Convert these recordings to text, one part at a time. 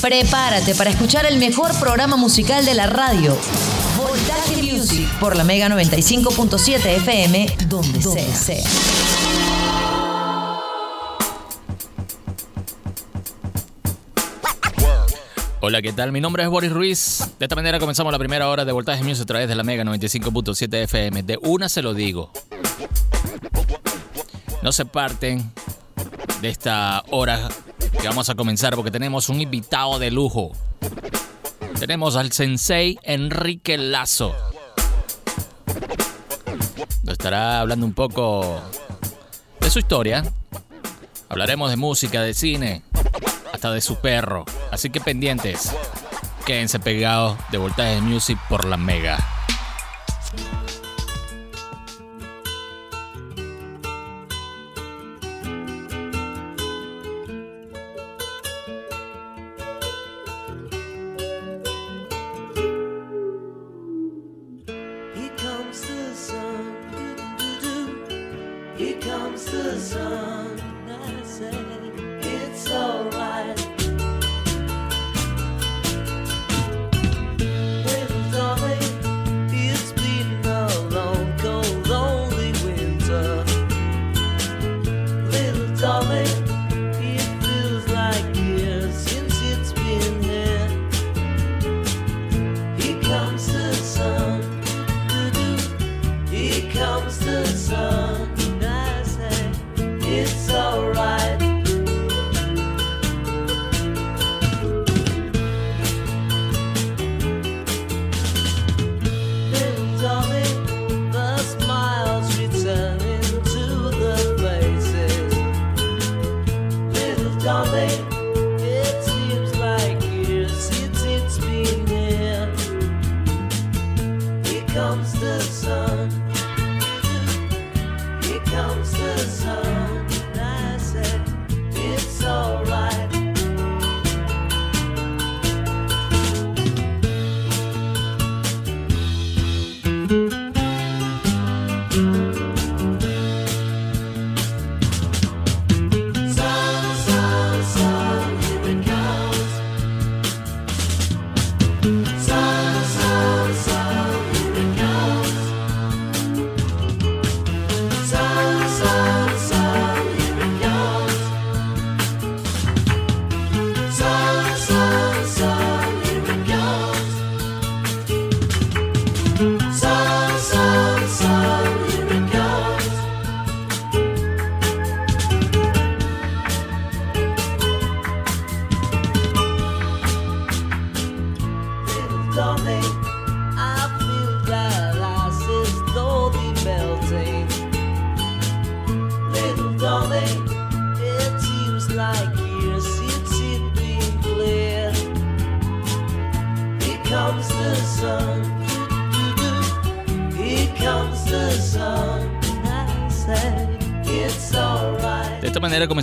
Prepárate para escuchar el mejor programa musical de la radio. Voltaje Music por la Mega 95.7 FM, donde, sea. Hola, ¿qué tal? Mi nombre es Boris Ruiz. De esta manera comenzamos la primera hora de Voltaje Music a través de la Mega 95.7 FM. De una se lo digo. No se parten de esta hora que vamos a comenzar porque tenemos un invitado de lujo. Tenemos al sensei Enrique Lazo. Nos estará hablando un poco de su historia. Hablaremos de música, de cine, hasta de su perro. Así que pendientes. Quédense pegados de Voltaje Music por la Mega. zombie.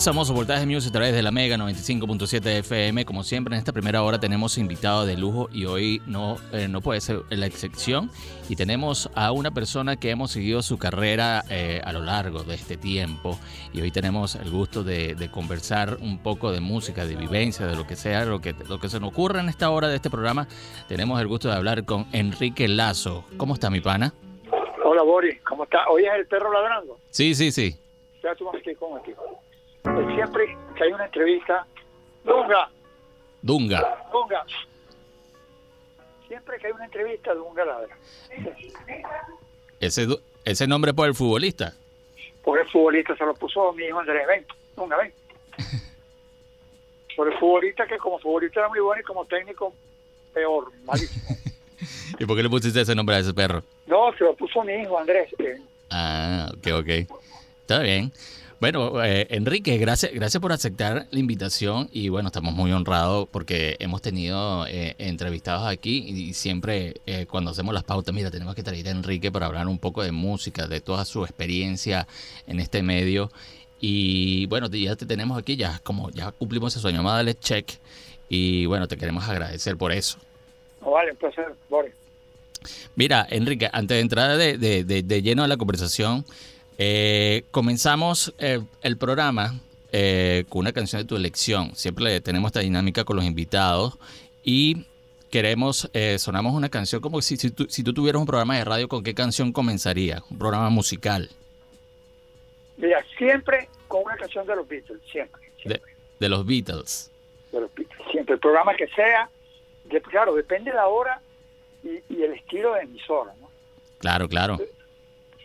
Comenzamos Voltaje Music a través de la Mega 95.7 FM. Como siempre, en esta primera hora tenemos invitado de lujo y hoy no, eh, no puede ser la excepción. Y tenemos a una persona que hemos seguido su carrera eh, a lo largo de este tiempo. Y hoy tenemos el gusto de, conversar un poco de música, de vivencia, de lo que sea, lo que, lo que se nos ocurra en esta hora de este programa. Tenemos el gusto de hablar con Enrique Lazo. ¿Cómo está mi pana? Hola Boris, ¿cómo está? ¿Hoy es el perro ladrando? Sí, sí, sí. Ya tú aquí, ¿cómo aquí? Siempre que hay una entrevista, Dunga. Dunga. Dunga. Siempre que hay una entrevista, Dunga ladra. ¿Ese, ese nombre por el futbolista? Por el futbolista se lo puso mi hijo Andrés. Ven, Dunga, ven. por el futbolista que como futbolista era muy bueno y como técnico peor, malísimo. ¿Y por qué le pusiste ese nombre a ese perro? No, se lo puso mi hijo Andrés. Ah, ok, ok. Está bien. Bueno, eh, Enrique, gracias, gracias por aceptar la invitación y bueno, estamos muy honrados porque hemos tenido eh, entrevistados aquí y, siempre eh, cuando hacemos las pautas, mira, tenemos que traer a Enrique para hablar un poco de música, de toda su experiencia en este medio y bueno, ya te tenemos aquí, ya como ya cumplimos ese sueño, vamos a darle check y bueno, te queremos agradecer por eso. vale, un placer, Boris. Mira, Enrique, antes de entrar de, de, de lleno a la conversación, eh, comenzamos eh, el programa eh, con una canción de tu elección. Siempre tenemos esta dinámica con los invitados y queremos, eh, sonamos una canción como si, si, tú, si tú tuvieras un programa de radio, ¿con qué canción comenzaría? Un programa musical. Mira, siempre con una canción de los Beatles, siempre. De, de, los Beatles. De los Beatles, siempre. El programa que sea, de, claro, depende de la hora y, y, el estilo de emisora, ¿no? Claro, claro.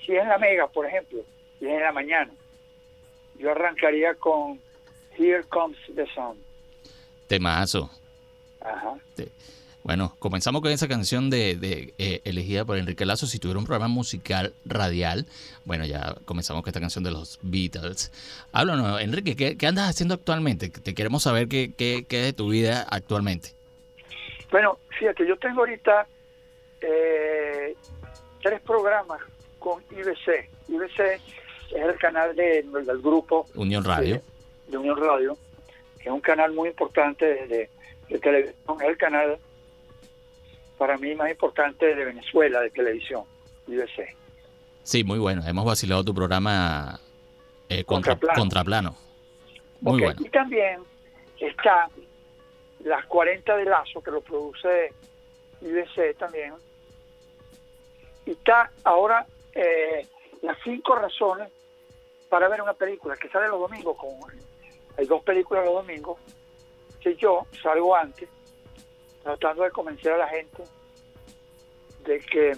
Si es en la Mega, por ejemplo, y es en la mañana, yo arrancaría con Here Comes the Sun. Temazo. Ajá. Bueno, comenzamos con esa canción de, de eh, elegida por Enrique Lazo. Si tuviera un programa musical radial, bueno, ya comenzamos con esta canción de los Beatles. Háblanos, Enrique, ¿qué, qué andas haciendo actualmente? Te queremos saber qué, qué, qué, es de tu vida actualmente. Bueno, fíjate, yo tengo ahorita eh, tres programas con IBC. IBC es el canal de, del grupo Unión Radio. De, de, Unión Radio, que es un canal muy importante de, de televisión, es el canal para mí más importante de Venezuela de televisión, IBC. Sí, muy bueno. Hemos vacilado tu programa eh, contra, Contraplano. Contraplano. Muy okay. bueno. Y también está Las 40 de Lazo, que lo produce IBC también. Y está ahora eh, Las cinco razones para ver una película que sale los domingos. Con, hay dos películas los domingos. Que yo salgo antes tratando de convencer a la gente de que,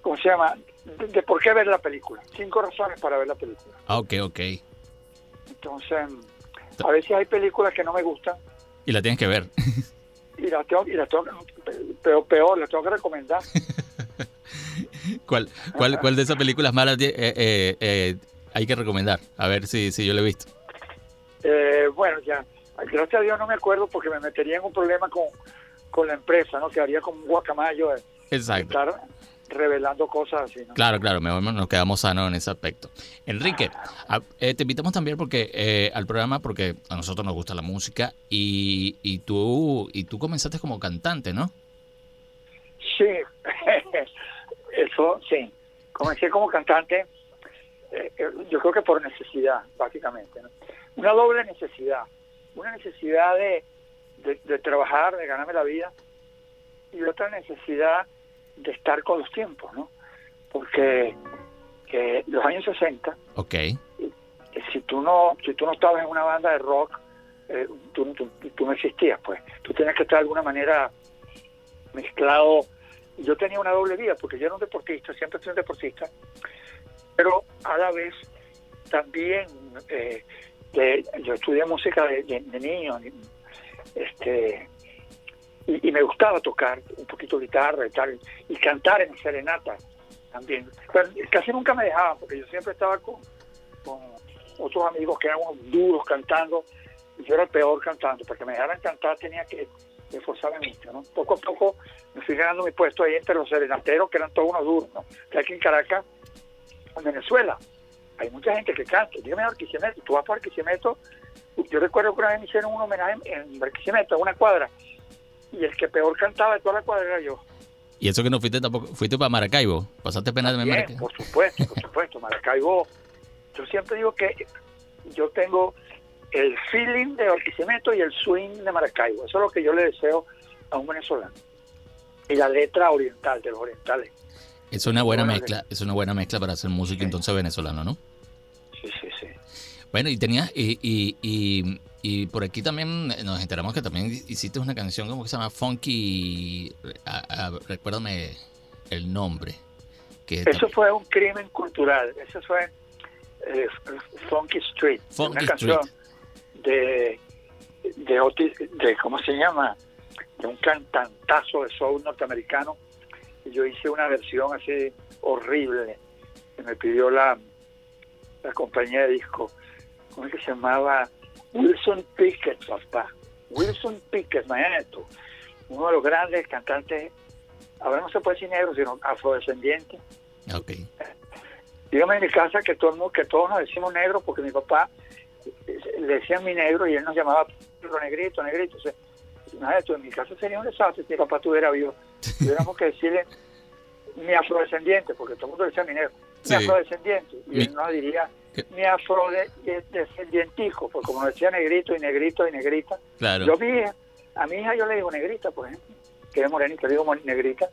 ¿cómo se llama? De, de, por qué ver la película. Cinco razones para ver la película. Ah, ok, ok. Entonces, a veces hay películas que no me gustan. Y la tienes que ver. Y la tengo, y la tengo peor, peor, la tengo que recomendar. ¿Cuál, cuál, ¿Cuál de esas películas malas eh, eh, eh, hay que recomendar? A ver si, si yo la he visto. Eh, bueno, ya gracias a Dios no me acuerdo porque me metería en un problema con, con la empresa, ¿no? Quedaría como un guacamayo Exacto. estar revelando cosas así, ¿no? Claro, claro, mejor nos quedamos sanos en ese aspecto. Enrique, a, eh, te invitamos también porque eh, al programa porque a nosotros nos gusta la música y, y tú y tú comenzaste como cantante, ¿no? Sí, eso sí. Comencé como cantante, eh, yo creo que por necesidad, básicamente, ¿no? Una doble necesidad una necesidad de, de, de, trabajar, de ganarme la vida, y otra necesidad de estar con los tiempos, ¿no? Porque que los años 60, okay. si tú no si tú no estabas en una banda de rock, eh, tú, tú, tú, no existías, pues. Tú tenías que estar de alguna manera mezclado. Yo tenía una doble vida, porque yo era un deportista, siempre fui un deportista, pero a la vez también... Eh, yo estudié música de, niño este y, me gustaba tocar un poquito guitarra y tal y cantar en serenata también. Pero casi nunca me dejaban porque yo siempre estaba con, con otros amigos que eran unos duros cantando y yo era el peor cantando para que me dejaran cantar tenía que mucho ¿no? poco a poco me fui ganando mi puesto ahí entre los serenateros que eran todos unos duros ¿no? que aquí en Caracas en Venezuela hay mucha gente que canta. Dígame Barquisimeto, tú vas por Barquisimeto, yo recuerdo que una vez me hicieron un homenaje en Barquisimeto, en una cuadra, y el que peor cantaba de toda la cuadra era yo. ¿Y eso que no fuiste tampoco? ¿Fuiste para Maracaibo? ¿Pasaste pena de Maracaibo? Por supuesto, por supuesto. Maracaibo, yo siempre digo que yo tengo el feeling de Barquisimeto y el swing de Maracaibo. Eso es lo que yo le deseo a un venezolano. Y la letra oriental, de los orientales. Es una buena mezcla, es una buena mezcla para hacer música entonces venezolano, ¿no? Sí, sí, sí. Bueno, y tenías, y, y, y, y, por aquí también nos enteramos que también hiciste una canción como que se llama Funky, a, a, recuérdame el nombre. Que Eso también, fue un crimen cultural, eso fue eh, Funky Street, Funky una canción. De, de, Otis, de, ¿cómo se llama? De un cantantazo de soul norteamericano. Y yo hice una versión así horrible que me pidió la, la compañía de disco. ¿Cómo es que se llamaba? Wilson Pickett, papá. Wilson Pickett, imagínate tú. Uno de los grandes cantantes, ahora no se puede decir negro, sino afrodescendiente. Ok. Dígame en mi casa que, todo, que todos nos decimos negro porque mi papá le decía mi negro y él nos llamaba negrito, negrito. O sea, imagínate, en mi casa sería un desastre si mi papá estuviera vivo. Tuviéramos que decirle mi afrodescendiente, porque todo el mundo decía mi negro, mi afrodescendiente. Y Mi- él nos diría mi afrodescendientico, porque como decía negrito y negrito y negrita, Claro. yo vi, a mi hija yo le digo negrita, por ejemplo, que es morenita, le digo negrita,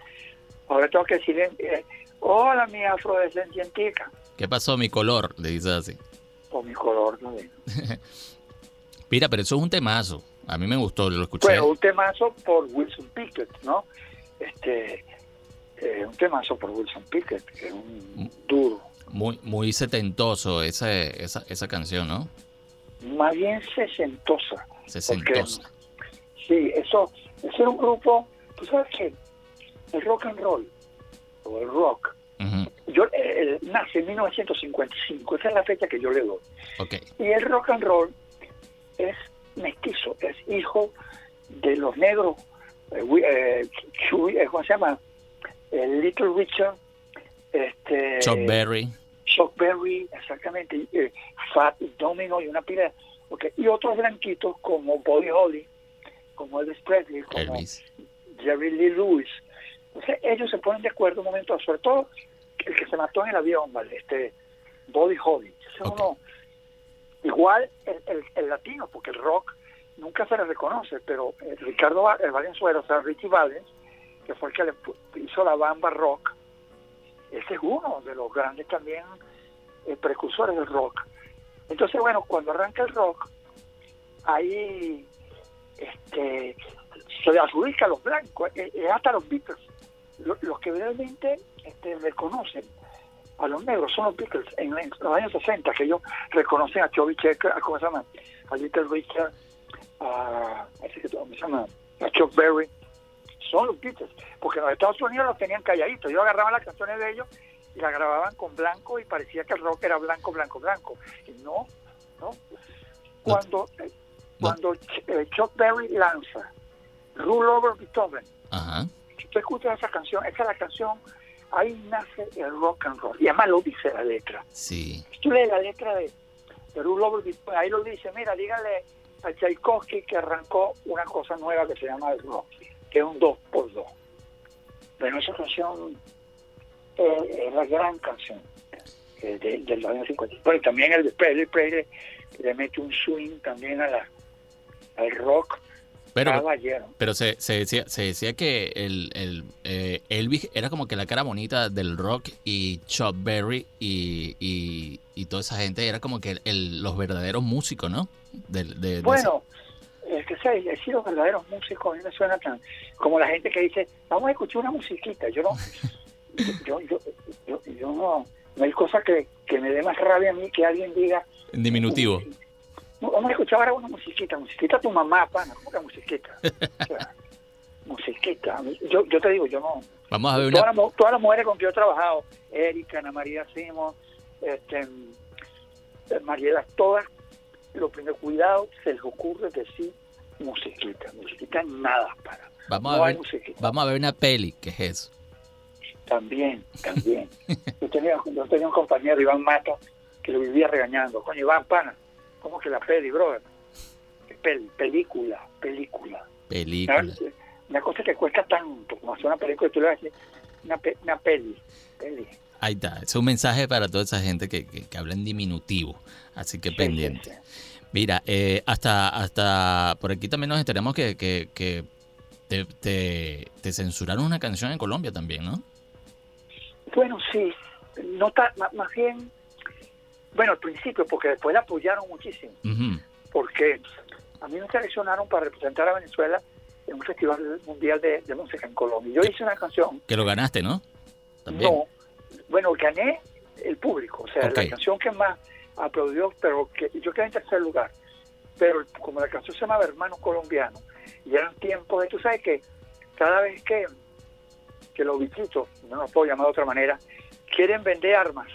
ahora tengo que decirle, eh, hola mi afrodescendientica, ¿Qué pasó? Mi color, le dices así. Por mi color, no. Mira, pero eso es un temazo. A mí me gustó, lo escuché. Bueno, un temazo por Wilson Pickett, ¿no? Este, eh, un temazo por Wilson Pickett, que es un duro. Muy, muy setentoso esa, esa, esa canción, ¿no? más bien sesentosa. Sesentosa. Sí, eso, eso era un grupo, tú sabes que el rock and roll, o el rock, Ujú, yo eh, el- nace en 1955, esa es la fecha que yo le doy. Y el rock and roll es mestizo, es hijo de los negros, eh, eh, eh, ¿cómo se llama? El Little Richard, este, Chuck Berry. Chuck Berry, exactamente, eh, Fat Domino y una pila, okay, y otros blanquitos como Buddy Holly, como Elvis Presley, como Elvis. Jerry Lee Lewis. Entonces ellos se ponen de acuerdo un momento, sobre todo el que se mató en el avión, ¿vale? este Buddy Holly. Ese es Ok. uno- igual el, el- el latino, porque el rock nunca se le reconoce, pero eh, Ricardo Va- eh, Valenzuela, o sea, Richie Valens, que fue el que le hizo la bamba rock, ese es uno de los grandes también eh, precursores del rock. Entonces, bueno, cuando arranca el rock, ahí este, se le adjudica a los blancos, eh, eh, hasta los Beatles. Lo- Los, que realmente este, reconocen a los negros son los Beatles en, en los años 60, que ellos reconocen a Chubby Checker, a, ¿cómo se llama? A Little Richard, a, así que, ¿cómo se llama? a Chuck Berry. Son los Beatles, porque en los Estados Unidos los tenían calladitos. Ellos agarraban las canciones de ellos y las grababan con blanco y parecía que el rock era blanco, blanco, blanco. Y no, no. Cuando, eh, cuando eh, Chuck Berry lanza Rule Over Beethoven, Ajá. si tú escuchas esa canción, esa es la canción, ahí nace el rock and roll. Y además lo dice la letra. Sí. Tú lees la letra de, de Beethoven, ahí lo dice, mira, dígale a Tchaikovsky que arrancó una cosa nueva que se llama el rock, que es un 2 por 2 Pero esa canción eh, es la gran canción eh, de- del año 50. Pero también el de Presley le mete un swing también a la, al rock Pero, caballero. pero se, se decía, se decía que el, el, eh, Elvis era como que la cara bonita del rock y Chuck Berry y, y, y toda esa gente era como que el- los verdaderos músicos, ¿no? De- de Bueno, es que sé, he sido verdaderos músicos, a mí me suena tan como la gente que dice, vamos a escuchar una musiquita. Yo no, yo, yo, yo, yo no, no hay cosa que, que me dé más rabia a mí que alguien diga, en diminutivo. "No, vamos a escuchar ahora una musiquita, musiquita tu mamá, pana, ¿cómo que musiquita? O sea, musiquita, yo, yo te digo, yo no, Vamos a ver todas una... las, mu- todas las mujeres con que yo he trabajado, Erika, Ana María Simón, este, eh, Mariela, todas, lo primero, cuidado, se les ocurre decir musiquita, musiquita nada para. Vamos no a ver, vamos a ver una peli, ¿qué es eso? También, también. yo, tenía, yo tenía un compañero, Iván Mata, que lo vivía regañando. Coño, Iván, pana, ¿cómo que la peli, brother? Película, película. Película. Una, una cosa que cuesta tanto como hacer una película y tú le vas a decir una, pe- una peli, peli. Ahí está. Es un mensaje para toda esa gente que, que, que habla en diminutivo. Así que Sí, pendiente. sí, sí. Mira, eh, hasta, hasta por aquí también nos enteramos que, que, que te, te, te censuraron una canción en Colombia también, ¿no? Bueno, sí, no ta- más bien, bueno, al principio, porque después la apoyaron muchísimo, porque a mí me seleccionaron para representar a Venezuela en un festival mundial de, de música en Colombia. Yo hice una canción, Que lo ganaste, ¿no? También. no, bueno, gané el público, o sea, la canción que más aplaudió, pero que yo quedé en tercer lugar. Pero como la canción se llamaba Hermano Colombiano, y eran tiempos de, tú sabes que cada vez que, que los bichitos, no los puedo llamar de otra manera, quieren vender armas,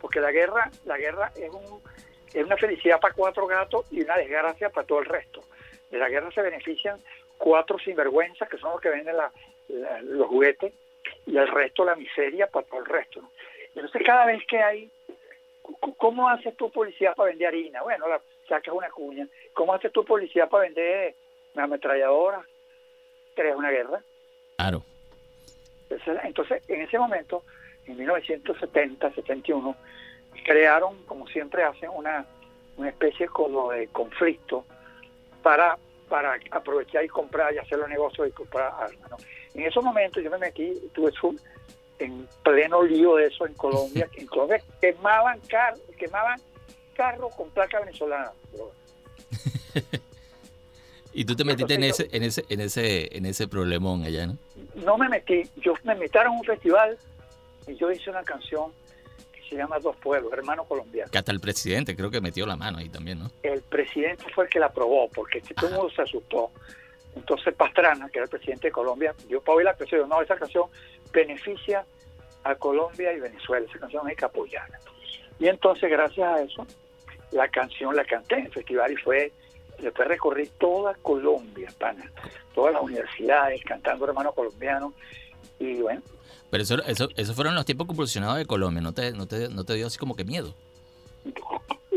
porque la guerra, la guerra es un es una felicidad para cuatro gatos y una desgracia para todo el resto. De la guerra se benefician cuatro sinvergüenzas, que son los que venden la- la- los juguetes, y el resto la miseria para todo el resto. ¿no? Entonces cada vez que hay, ¿cómo haces tu policía para vender harina? Bueno, la, sacas una cuña. ¿Cómo haces tu policía para vender una ametralladora? Creas una guerra. Claro. Entonces, entonces, en ese momento, en 1970, 71, crearon, como siempre hacen, una, una especie como de conflicto para, para aprovechar y comprar y hacer los negocios y comprar armas. ¿no? En esos momentos yo me metí, tuve en pleno lío de eso en Colombia. en Colombia quemaban, car quemaban carros con placa venezolana. y tú te metiste en ese, en ese, en ese, en ese problemón allá, ¿no? No me metí, yo me metieron a un festival y yo hice una canción que se llama Dos Pueblos, hermano colombiano. Que hasta el presidente creo que metió la mano ahí también, ¿no? El presidente fue el que la aprobó, porque todo el mundo se asustó. Entonces Pastrana, que era el presidente de Colombia, dio para oír la canción, no, esa canción beneficia a Colombia y Venezuela, esa canción hay que apoyarla. Y entonces gracias a eso, la canción la canté en el festival y fue, después recorrí toda Colombia, pana, todas las universidades cantando hermano colombiano y bueno. Pero eso, eso, esos fueron los tiempos convulsionados de Colombia, ¿no te, no te, no te dio así como que miedo?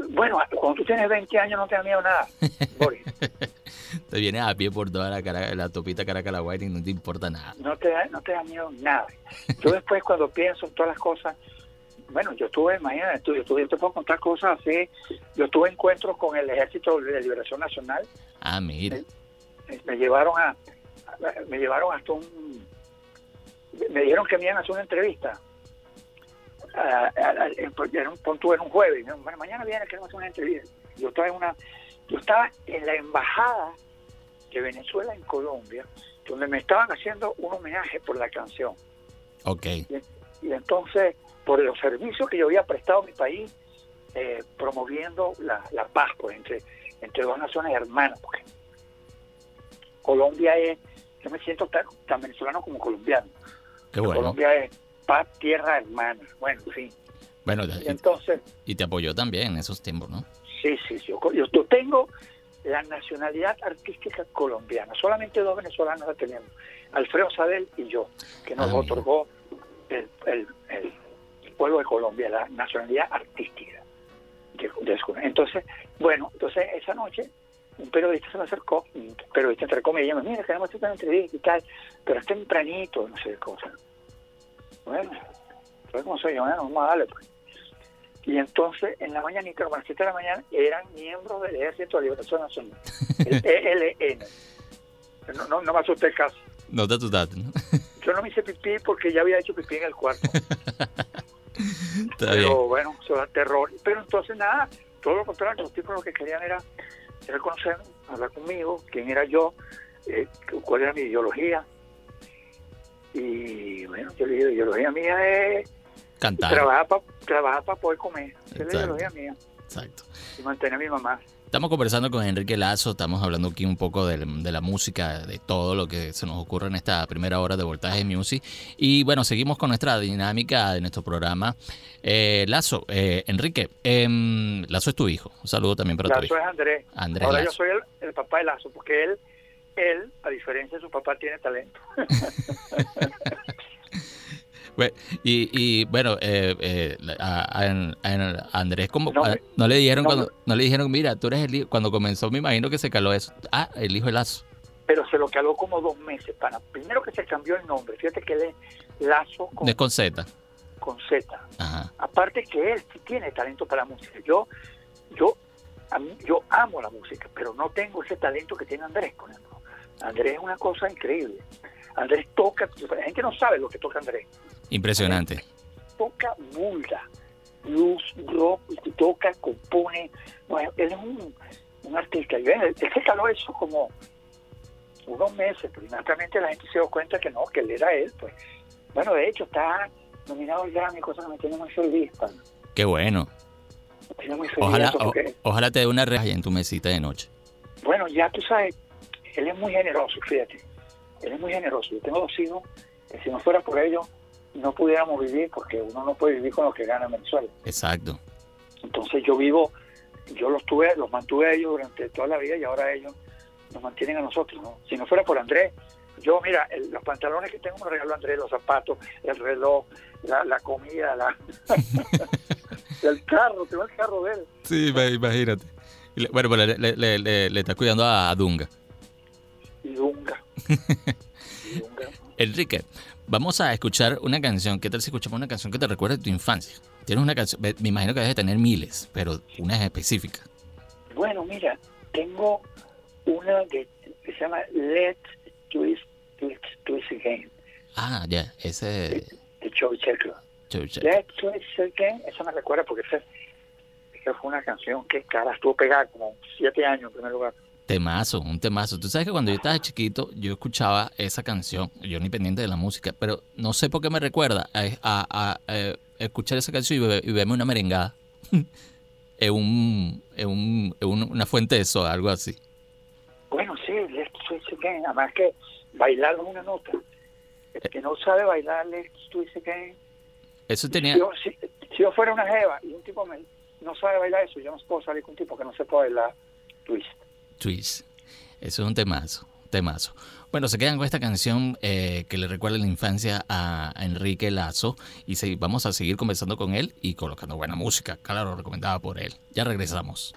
Bueno, cuando tú tienes 20 años no te da miedo nada, Boris. te vienes a pie por toda la, cara, la topita Caracas y no te importa nada. No te, da, no te da miedo nada. Yo después cuando pienso en todas las cosas, bueno, yo estuve, imagínate yo, estuve, yo te puedo contar cosas así, yo tuve encuentros con el Ejército de Liberación Nacional. Ah, mira. Me, llevaron a, me llevaron hasta un, me dijeron que me iban a hacer una entrevista era un punto en un jueves, bueno, mañana viene queremos hacer una entrevista. Yo estaba en una, yo estaba en la embajada de Venezuela en Colombia, donde me estaban haciendo un homenaje por la canción. Ok. Y, entonces, por los servicios que yo había prestado a mi país, eh, promoviendo la, paz pues, entre, entre dos naciones hermanas, porque Colombia es, yo me siento tan, tan venezolano como colombiano. Qué bueno. Colombia es paz, tierra hermana. Bueno, sí. Bueno, y, entonces. Y te apoyó también en esos tiempos, ¿no? Sí, sí, sí. Yo, yo tengo la nacionalidad artística colombiana. Solamente dos venezolanos la tenemos, Alfredo Sadel y yo, que nos ah, otorgó el, el, pueblo de Colombia, la nacionalidad artística. entonces, bueno, entonces esa noche un periodista se me acercó, un periodista entre comillas, me mira, queremos hacer una entrevista y tal, pero es tempranito, no sé qué cosa. Bueno, pues como soy yo, bueno, vamos a darle pues. Y entonces, en la mañanita, como a las 7 de la mañana, eran miembros del Ejército de Liberación Nacional, el ELN. No, no, no me asusté el caso. No te asustaste, ¿no? Yo no me hice pipí porque ya había hecho pipí en el cuarto. Pero bueno, eso da terror. Pero entonces nada, todo lo contrario, los tipos lo que querían era, era conocerme, hablar conmigo, quién era yo, eh, cuál era mi ideología, y bueno, yo le digo, la ideología mía es cantar. Trabajar para trabajar poder comer. Esa es la ideología mía. Exacto. Y mantener a mi mamá. Estamos conversando con Enrique Lazo, estamos hablando aquí un poco de, la música, de todo lo que se nos ocurre en esta primera hora de Voltaje Music. Y bueno, seguimos con nuestra dinámica de nuestro programa. Eh, Lazo, eh, Enrique, eh, Lazo es tu hijo. Un saludo también para Lazo tu hijo. es Andrés. Andrés Ahora yo soy el, el papá de Lazo, porque él él, a diferencia de su papá, tiene talento. y, y, bueno, eh, eh, a, Andrés como no, le dijeron cuando no le dijeron, mira, tú eres el hijo. Cuando comenzó, me imagino que se caló eso. Ah, el hijo de Lazo. Pero se lo caló como dos meses, para primero que se cambió el nombre. Fíjate que él es Lazo con, con Z. Con Z. Aparte que él sí tiene talento para la música. Yo, yo, a mí, yo amo la música, pero no tengo ese talento que tiene Andrés, con ejemplo. Andrés es una cosa increíble. Andrés toca, la gente no sabe lo que toca Andrés. Impresionante. toca multa, blues, rock, toca, compone. Bueno, él es un, un artista. Y él, se caló eso como unos meses, pero inmediatamente la gente se dio cuenta que no, que él era él. pues Bueno, de hecho, está nominado al Grammy, cosa que me tiene muy feliz. Qué bueno. ojalá, ojalá te dé una reja en tu mesita de noche. Bueno, ya tú sabes, él es muy generoso, fíjate. Él es muy generoso. Yo tengo dos hijos que si no fuera por ellos no pudiéramos vivir porque uno no puede vivir con lo que gana en Venezuela. Exacto. Entonces yo vivo, yo los tuve, los mantuve a ellos durante toda la vida y ahora ellos nos mantienen a nosotros. ¿no? Si no fuera por Andrés, yo mira, los pantalones que tengo me regaló Andrés, los zapatos, el reloj, la, comida, la el carro, tengo el carro de él. Sí, imagínate. Bueno, pues le, le, le, le, está cuidando a Dunga Dunga. Enrique, vamos a escuchar una canción. ¿Qué tal si escuchamos una canción que te recuerda de tu infancia? Tienes una canción, me imagino que debes tener miles, pero una es específica. Bueno, mira, tengo una que se llama Let's Twist, Twist, Twist Again. Ah, ya, ese... De, de Joe. Let's Twist Again, esa me recuerda porque esa, esa fue una canción que, cara, estuvo pegada como siete años en primer lugar. Temazo, un temazo. Tú sabes que cuando yo estaba chiquito, yo escuchaba esa canción, yo ni pendiente de la música, pero no sé por qué me recuerda a, a, a, escuchar esa canción y, y verme una merengada en, un, en, un, en una fuente de soda, algo así. Bueno, sí, Again, además que bailar es una nota. El que no sabe bailar Let's Twist Again. Eso tenía. Si yo, si, si yo fuera una jeva y un tipo me, no sabe bailar eso, yo no puedo salir con un tipo que no se puede bailar twist. Twist. Eso es un temazo, temazo. Bueno, se quedan con esta canción eh, que le recuerda la infancia a Enrique Lazo y se, vamos a seguir conversando con él y colocando buena música, claro, recomendada por él. Ya regresamos.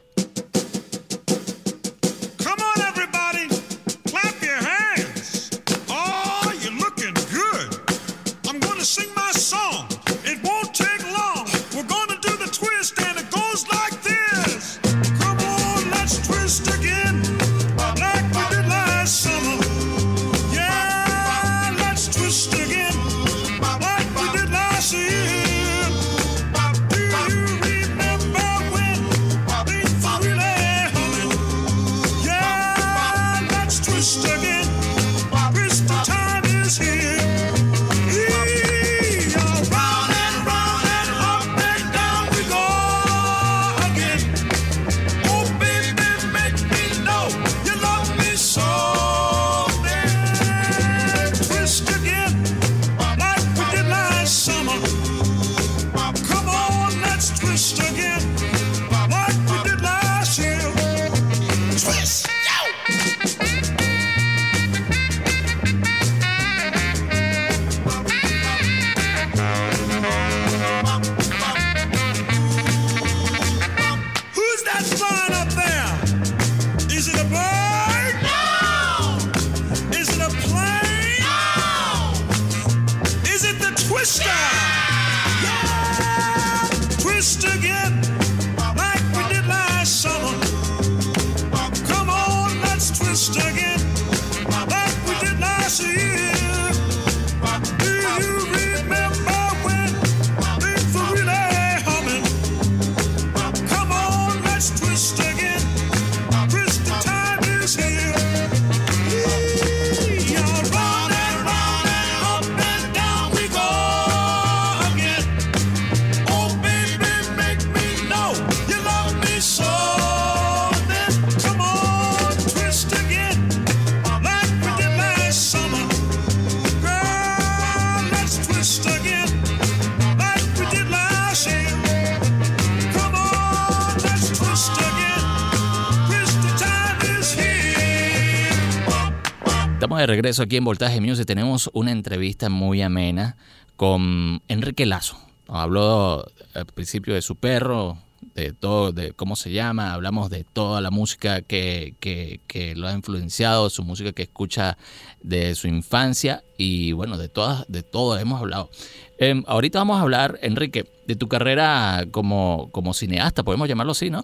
De regreso aquí en Voltaje Music. Tenemos una entrevista muy amena con Enrique Lazo. Nos habló al principio de su perro, de todo, de cómo se llama, hablamos de toda la música que, que, lo ha influenciado, su música que escucha de su infancia y bueno, de todas, de todo hemos hablado. Eh, ahorita vamos a hablar, Enrique, de tu carrera como, como cineasta, podemos llamarlo así, ¿no?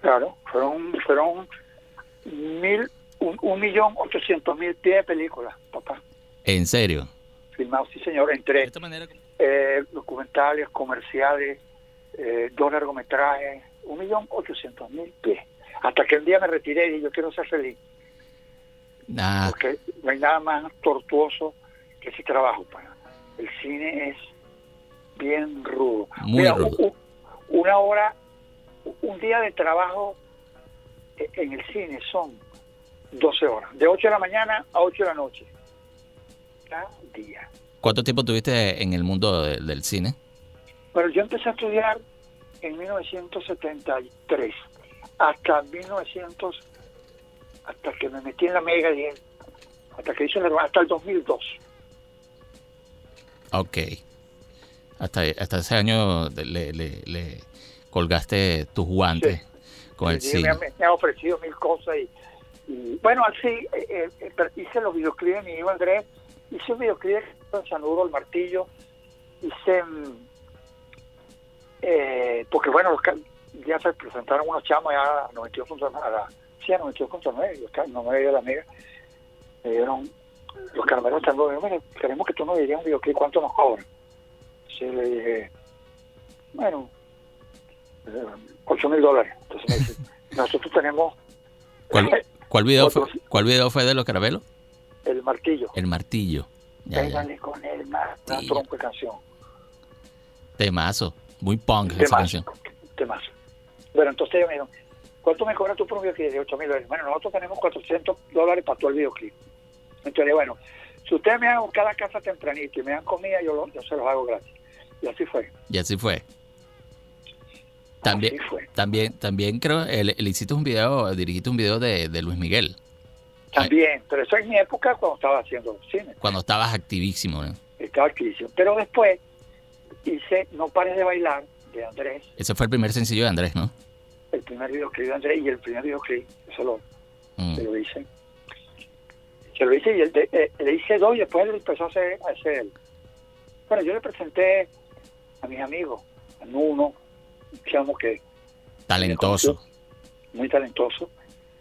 Claro, fueron, fueron mil un, millón ochocientos mil pies de películas, papá. ¿En serio? Filmado, sí, señor, entre eh, documentales, comerciales, eh, dos largometrajes, un millón ochocientos mil pies. Hasta que un día me retiré y yo quiero ser feliz. Porque no hay nada más tortuoso que ese trabajo. Pues. El cine es bien rudo. Muy rudo. una hora, un día de trabajo eh, en el cine son 12 horas, de 8 de la mañana a 8 de la noche, cada día. ¿Cuánto tiempo tuviste en el mundo del cine? Bueno, yo empecé a estudiar en 1973, hasta 1900, hasta que me metí en la mega hasta que hice hasta el 2002. Ok. Hasta, hasta ese año le, le, colgaste tus guantes con el cine. Me, me, ha ofrecido mil cosas y y bueno, así eh, eh, hice los videoclips de mi hijo Andrés, hice un videoclip en Sanuro el Martillo, hice, mm, eh, porque bueno, ya se presentaron unos chamos ya a 92.9, a la, sí, a 92.9, los ca- no me dio la amiga, me dieron, los caramelos también, mira, queremos que tú nos dirías un videoclip, ¿cuánto nos cobran? Sí, le dije, bueno, eh, 8 mil dólares. Entonces me dice, nosotros tenemos ¿Cuál, cuál video fue. ¿Cuál video fue de los carabelos? el martillo. El martillo. Ya, con el mar, una Sí. tronco de canción. Temazo. Muy punk esa Temazo, canción. temazo. Bueno, entonces ellos me dijeron, ¿cuánto me cobras tu por un videoclip? De 8 mil dólares. Bueno, nosotros tenemos 400 dólares para todo el videoclip. Entonces, bueno, si ustedes me van a buscar a la casa tempranito y me dan comida, yo, lo- yo se los hago gratis. Y así fue. Y así fue. También, Así fue. también, también creo, le, le hiciste un video, dirigiste un video de, de Luis Miguel, También, pero eso es mi época cuando estaba haciendo cine. cuando estabas activísimo. ¿no? Estaba activísimo. Pero después hice No pares de bailar de Andrés, Ese fue el primer sencillo de Andrés, ¿no? el primer videoclip de Andrés y el primer videoclip, eso lo, Mm. se lo hice. Se lo hice y él, eh, le hice dos y después él empezó a hacer, a hacer él. Bueno, yo le presenté a mis amigos, a Nuno, un chamo que Talentoso. muy talentoso,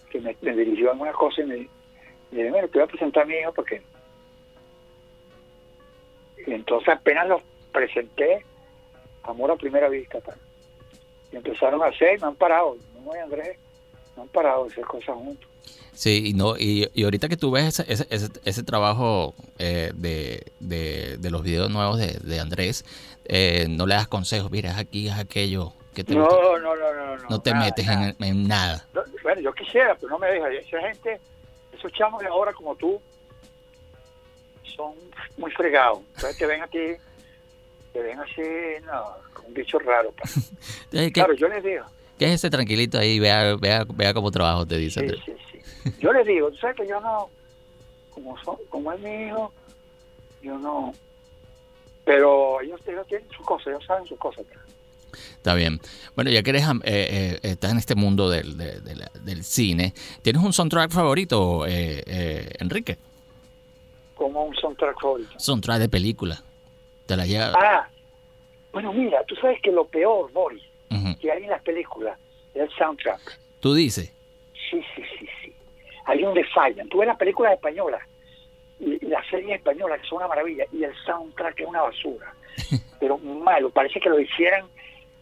que me, me dirigió en una cosa y me, y le dije, bueno, te voy a presentar a mi hijo porque... Y entonces apenas los presenté, amor a primera vista, y empezaron a hacer, y me han parado, no Andrés, me han parado de hacer cosas juntos. Sí, y, no, y, y ahorita que tú ves ese, ese, ese, ese trabajo eh, de, de, de los videos nuevos de, de Andrés, eh, no le das consejos, mira, es aquí, es aquello, que te No, no, no, no, no. no te nada, metes nada. En, en nada. No, bueno, yo quisiera, pero no me deja. Esa gente, esos chamos de ahora como tú, son muy fregados. Entonces te ven a ti, te ven así, no, un bicho raro. ¿Qué, Claro, yo les digo, qué es ese tranquilito ahí? Vea, vea, vea cómo trabajo, te dice sí, sí, sí. Yo les digo, tú sabes que yo no, como, son, como es mi hijo, yo no. Pero ellos, ellos tienen sus cosas, ellos saben sus cosas. pa. Está bien. Bueno, ya que eres, eh, eh, estás en este mundo del, del cine, ¿tienes un soundtrack favorito, eh, eh, Enrique? Como un soundtrack favorito. Soundtrack de película. Te la lleva. Ah, bueno, mira, tú sabes que lo peor, Boris, Ujú. que hay en las películas es el soundtrack. Tú dices. Sí, sí, sí, sí. Hay donde fallan. Tú ves las películas españolas y las series españolas que son una maravilla y el soundtrack es una basura. Pero malo, parece que lo hicieran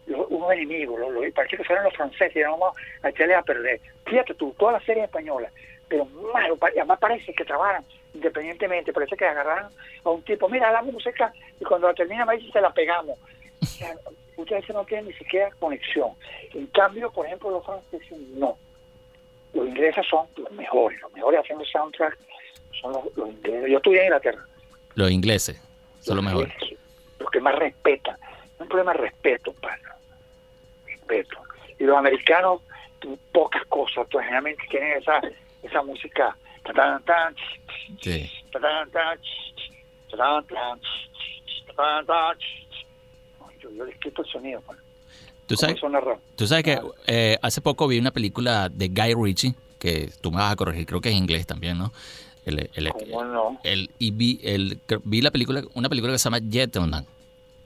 los, unos enemigos, lo, lo- parece que fueran los franceses y vamos a echarles a perder. Fíjate tú, todas las series españolas, pero malo, además parece que trabajan independientemente, parece que agarraron a un tipo, mira la música y cuando la terminan ahí sí se la pegamos. O sea, ustedes no tienen ni siquiera conexión. En cambio, por ejemplo, los franceses no los ingleses son los mejores, los mejores haciendo soundtrack son los, los ingleses. Yo estudié en Inglaterra. Los ingleses son los mejores. Los que más respetan. Un problema de respeto, pana. Respeto. Y los americanos, pocas cosas, pues, generalmente tienen esa, esa música. Sí. Yo, yo les quito el sonido, pana. Tú ¿Cómo sabes, tú sabes que eh, hace poco vi una película de Guy Ritchie, que tú me vas a corregir, creo que es inglés también, ¿no? El, el- ¿Cómo no? el- y vi, el, vi la película, una película que se llama Gentleman.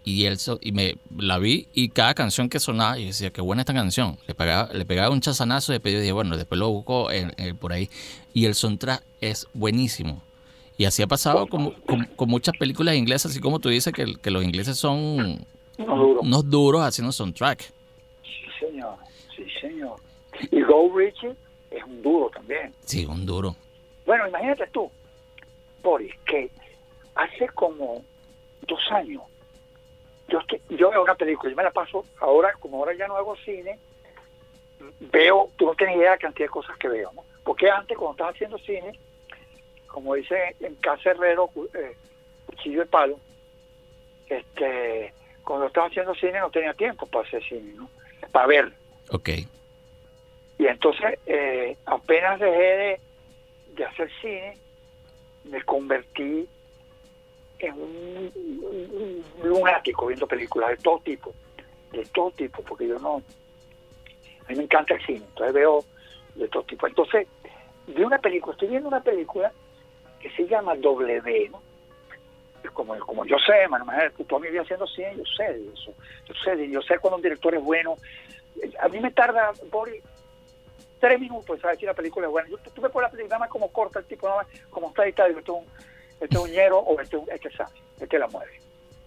Y él y me la vi y cada canción que sonaba, y decía, qué buena esta canción. Le pegaba, le pegaba un chazanazo y después yo dije, bueno, después lo busco en- en- por ahí. Y el soundtrack es buenísimo. Y así ha pasado con, con- con muchas películas inglesas, así como tú dices que, que los ingleses son No duro. unos duros haciendo soundtrack. Sí, señor. Sí, señor. Y Go Richie es un duro también. Sí, un duro. Bueno, imagínate tú, Boris, que hace como dos años yo, estoy- yo veo una película, yo me la paso ahora, como ahora ya no hago cine, veo, tú no tienes idea de la cantidad de cosas que veo, ¿no? Porque antes, cuando estás haciendo cine, como dice en Casa Herrero, eh, cuchillo de palo, este, cuando estaba haciendo cine no tenía tiempo para hacer cine, ¿no? Para ver. Ok. Y entonces, eh, apenas dejé de, de hacer cine, me convertí en un, un- lunático viendo películas de todo tipo, de todo tipo, porque yo no, a mí me encanta el cine, entonces veo de todo tipo. Entonces, vi una película, estoy viendo una película que se llama W, ¿no? como, como yo sé, man, toda mi vida haciendo cine, yo sé de eso. Yo sé, yo sé cuando un director es bueno. A mí me tarda, Boris, tres minutos sabes si la película es buena. Yo, tú me pones la película nada más como corta el tipo, nada más como está digo, este es un, este es un ñero o este, este sabe, este la mueve.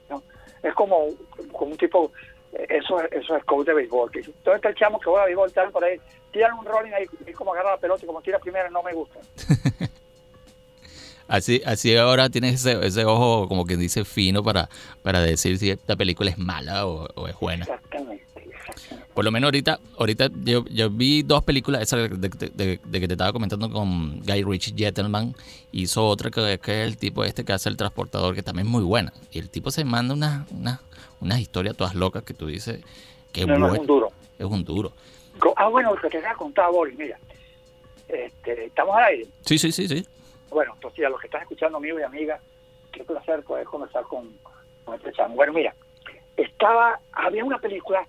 ¿no? Es como, como un tipo, eso, eso es coach de béisbol. Que, todo este chamo que juega a béisbol, tal, por ahí, tiran un rolling ahí, y como agarra la pelota y como tira primero, no me gusta. Así, así ahora tienes ese, ese ojo como que dice fino para, para decir si esta película es mala o, es buena. Exactamente, Por lo menos ahorita, ahorita yo, yo vi dos películas, esa de, de, que te estaba comentando con Guy Ritchie Gentleman, hizo otra que, es el tipo este que hace el transportador, que también es muy buena. Y el tipo se manda unas una, una historias todas locas que tú dices que no, no, es un duro. Es un duro. Ah, bueno, lo que te había contado, Boris, mira. Este, ¿Estamos al aire? Sí, sí, sí, sí. Bueno, entonces a los que están escuchando, amigos y amigas, qué placer poder conversar con, con este chamo. Bueno, mira, estaba, había una película,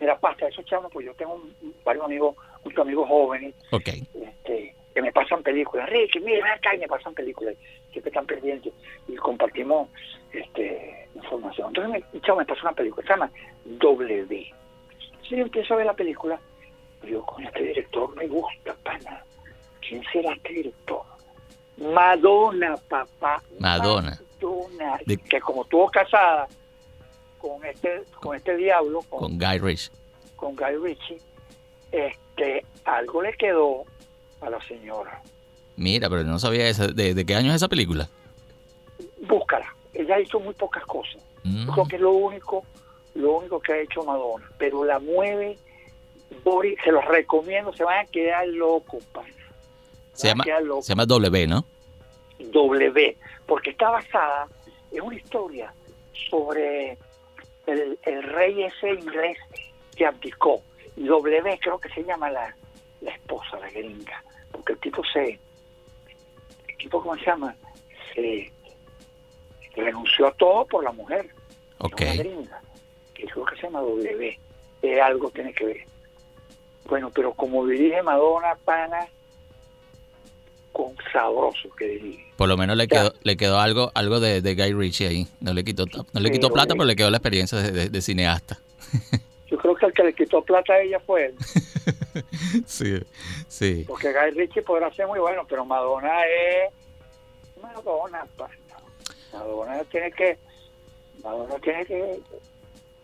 mira, pasta, esos chamos, pues yo tengo varios amigos, muchos amigos jóvenes, okay. este, que me pasan películas. Ricky, mira, acá y me pasan películas, siempre están pendientes y compartimos este, información. Entonces, me, chavo me pasó una película, se llama W. Si yo empiezo a ver la película, digo, con este director me gusta, pana. ¿Quién será este director? Madonna, papá. Madonna. Madonna. Que como estuvo casada con este, con este diablo, con, Guy Ritchie. Con Guy Ritchie, este, algo le quedó a la señora. Mira, pero no sabía esa, de, qué año es esa película. Búscala. Ella ha hecho muy pocas cosas. Mm. Creo que es lo único, lo único que ha hecho Madonna. Pero la mueve, Boris, se los recomiendo, se van a quedar locos, pana. Se llama, se llama W, ¿no? W, porque está basada en una historia sobre el, rey ese inglés que abdicó. Y W creo que se llama la, la esposa, la gringa, porque el tipo se, el tipo, ¿cómo se llama? Se renunció a todo por la mujer. Ok. La gringa, que creo que se llama W. Eh, algo tiene que ver. Bueno, pero como dirige Madonna, pana, con sabroso que dirige. Por lo menos le quedó, le quedó algo, algo de, Guy Ritchie ahí. No le quitó, no le quitó plata, pero le quedó la experiencia de, cineasta. Yo creo que el que le quitó plata a ella fue él. sí, sí. Porque Guy Ritchie podrá ser muy bueno, pero Madonna es Madonna. Madonna tiene que, Madonna tiene que,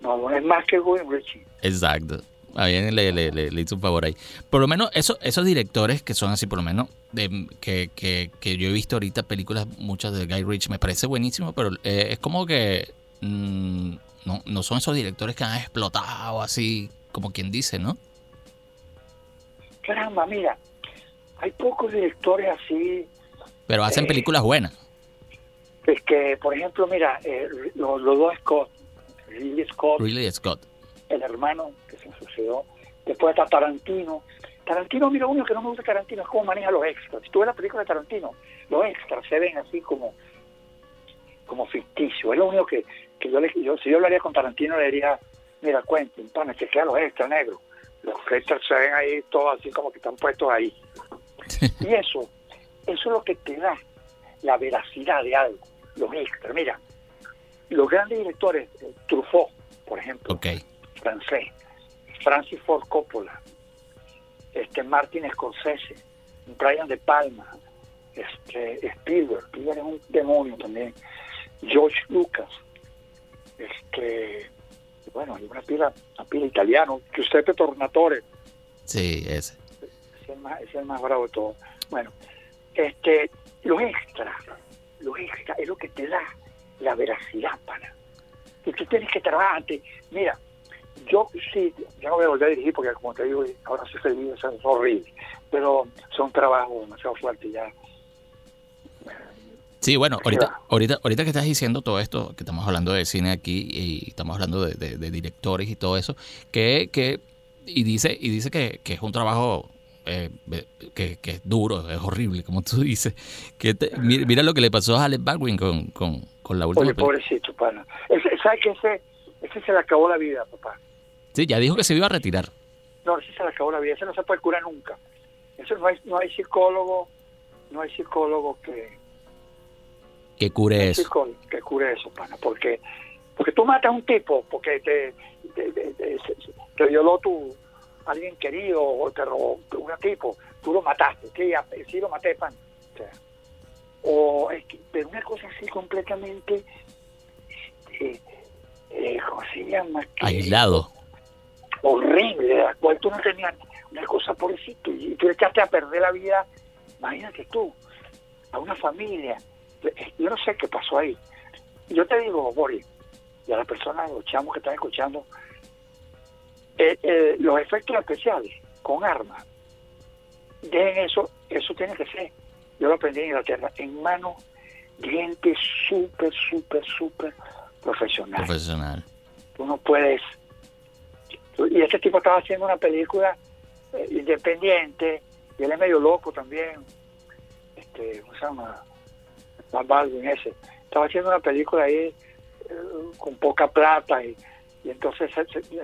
Madonna es más que Guy Ritchie. Exacto. A bien le, le, le, hizo un favor ahí. Por lo menos eso, esos directores que son así, por lo menos, de, que, que, que yo he visto ahorita películas, muchas de Guy Ritchie, me parece buenísimo, pero eh, es como que mm, no, no son esos directores que han explotado así, como quien dice, ¿no? Caramba, mira, hay pocos directores así. Pero hacen eh, películas buenas. Es que, por ejemplo, mira, eh, los, los, dos Scott, Ridley Scott. Ridley Scott el hermano se. Después está Tarantino. Tarantino, mira, uno que no me gusta Tarantino es cómo maneja los extras. Si tú ves la película de Tarantino, los extras se ven así como como ficticio. Es lo único que, que yo, le, yo, si yo hablaría con Tarantino, le diría, mira, Quentin, pana, chequea los extras negros. Los extras se ven ahí todos así como que están puestos ahí. y eso, eso es lo que te da la veracidad de algo, los extras. Mira, los grandes directores, eh, Truffaut, por ejemplo, okay francés, Francis Ford Coppola, este Martin Scorsese, Brian De Palma, este Spielberg, Spielberg es un demonio también, George Lucas, este bueno, hay una pila, una pila italiano, Giuseppe Tornatore. Sí, ese. Es el más, es el más bravo de todo. Bueno, este, lo extra, lo extra es lo que te da la veracidad, para. Que tú tienes que trabajar Mira, yo sí, ya no voy a volver a dirigir porque como te digo, ahora sí se vive, es horrible, pero son trabajos demasiado fuertes ya. Sí, bueno, ahorita, ahorita, ahorita que estás diciendo todo esto, que estamos hablando de cine aquí y estamos hablando de, directores y todo eso, que, que y dice y dice que, es un trabajo eh, que, es duro, es horrible, como tú dices. Que mira, lo que le pasó a Alex Baldwin con, con, con la última. Oye, pobrecito, pana. ¿Sabes que ese, ese se le acabó la vida, papá? Sí, ya dijo que se iba a retirar. No, ese se le acabó la vida, ese no se puede curar nunca. Eso no hay, no hay psicólogo, no hay psicólogo que... Que cure eso. que cure eso, pana, porque porque tú matas a un tipo porque te, te, violó tu alguien querido o te robó un tipo, tú lo mataste, que sí lo maté, pan. O, sea, o es que, pero una cosa así completamente, este, eh, ¿cómo se llama? Aislado. Horrible, de la cual tú no tenías una cosa por eso y tú echaste a perder la vida, imagínate tú, a una familia. Yo no sé qué pasó ahí. Yo te digo, Boris, y a las personas, los chamos que están escuchando, eh, eh, los efectos especiales con armas, dejen eso, eso tiene que ser, yo lo aprendí en Inglaterra, en manos de gente súper, súper, súper profesional. Profesional. Tú no puedes... Y este tipo estaba haciendo una película eh, independiente, y él es medio loco también, este, ¿cómo se llama? Baldwin ese. Estaba haciendo una película ahí eh, con poca plata y, entonces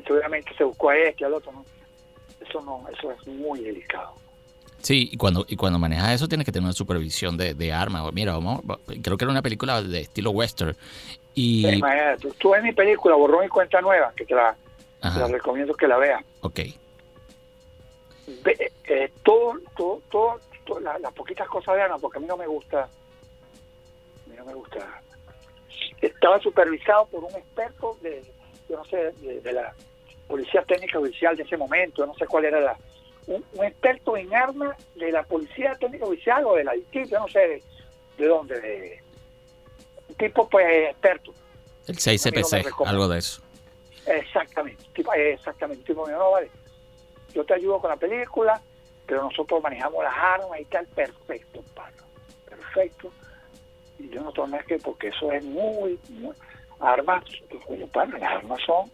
seguramente se buscó a este y al otro. ¿no? Eso no, eso es muy delicado. Sí, y cuando, y cuando manejas eso tienes que tener una supervisión de, de armas. Mira, vamos, creo que era una película de estilo western. Y... tú ves mi película, Borrón y Cuenta Nueva, que te la, recomiendo que la veas. Ok. Eh, todo, todo, todo, las poquitas cosas de Ana, porque a mí no me gusta, a mí no me gusta. Estaba supervisado por un experto de, yo no sé, de, la policía técnica oficial de ese momento, yo no sé cuál era la, un, experto en armas de la policía técnica oficial o de la yo no sé de, dónde, de, un tipo pues experto. El 6CPC, algo de eso. Exactamente, exactamente, tipo, no, vale, yo te ayudo con la película, pero nosotros manejamos las armas y tal, perfecto, Pablo, perfecto. Y yo no tomé que porque eso es muy, muy armas, pues, las armas son,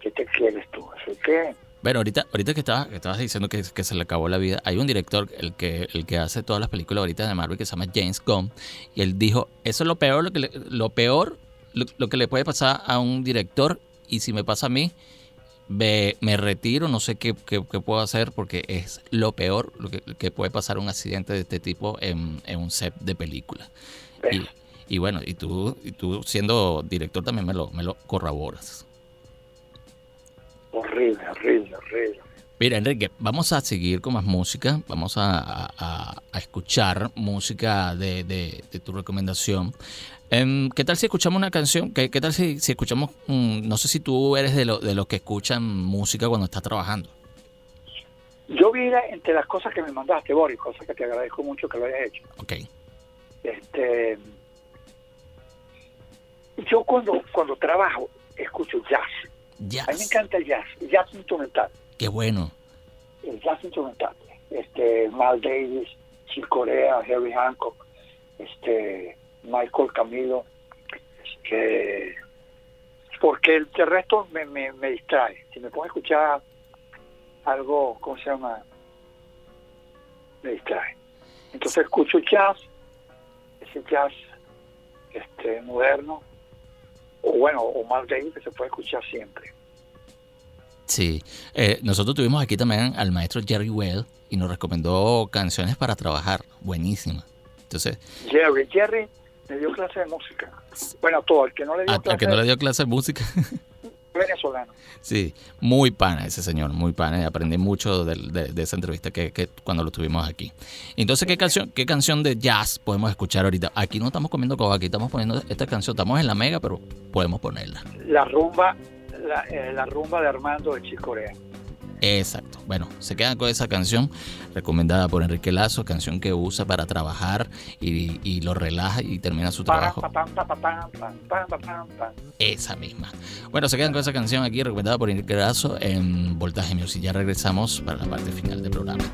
¿qué te quieres tú? Eso que... Bueno, ahorita, ahorita que estabas, que estabas diciendo que, que, se le acabó la vida, hay un director, el que, el que hace todas las películas ahorita de Marvel, que se llama James Gunn, y él dijo, eso es lo peor, lo que le, lo peor, lo que le puede pasar a un director, y si me pasa a mí, me, me retiro, no sé qué, qué, puedo hacer porque es lo peor lo que, puede pasar un accidente de este tipo en, un set de película. Y, y, bueno, y tú, y tú siendo director también me lo, me lo corroboras. Horrible, horrible, horrible. Mira, Enrique, vamos a seguir con más música. Vamos a, a, escuchar música de, de, de, tu recomendación. Em, ¿Qué tal si escuchamos una canción? ¿Qué, qué tal si, si escuchamos, no sé si tú eres de, lo, de los que escuchan música cuando estás trabajando? Yo vi entre las cosas que me mandaste, Boris, cosas que te agradezco mucho que lo hayas hecho. Ok. Este, yo cuando, cuando trabajo escucho jazz. Jazz. A mí me encanta el jazz, el jazz instrumental. Qué bueno. El jazz instrumental. Este, Mal Davis, Chick Corea, Harry Hancock, este, Michael Camilo, que porque el, resto me, me, distrae. Si me pongo a escuchar algo, ¿cómo se llama? Me distrae. Entonces escucho jazz, ese jazz este moderno, o bueno, o más de ahí que se puede escuchar siempre. Sí, eh, nosotros tuvimos aquí también al maestro Jerry Well y nos recomendó canciones para trabajar, buenísimas. Entonces, Jerry, Jerry me dio clase de música. Bueno, todo, el que no le dio, clase, que no le dio clase de música. venezolano. Sí, muy pana ese señor, muy pana. Aprendí mucho de, esa entrevista que, que, cuando lo tuvimos aquí. Entonces, ¿qué canción, ¿qué canción de jazz podemos escuchar ahorita? Aquí no estamos comiendo coba, aquí estamos poniendo esta canción. Estamos en la mega, pero podemos ponerla. La rumba, la, eh, la rumba de Armando de Chicorea. Exacto. Bueno, se quedan con esa canción recomendada por Enrique Lazo, canción que usa para trabajar y, lo relaja y termina su trabajo. Esa misma. Bueno, se quedan con esa canción aquí recomendada por Enrique Lazo en Voltaje Music. Ya regresamos para la parte final del programa.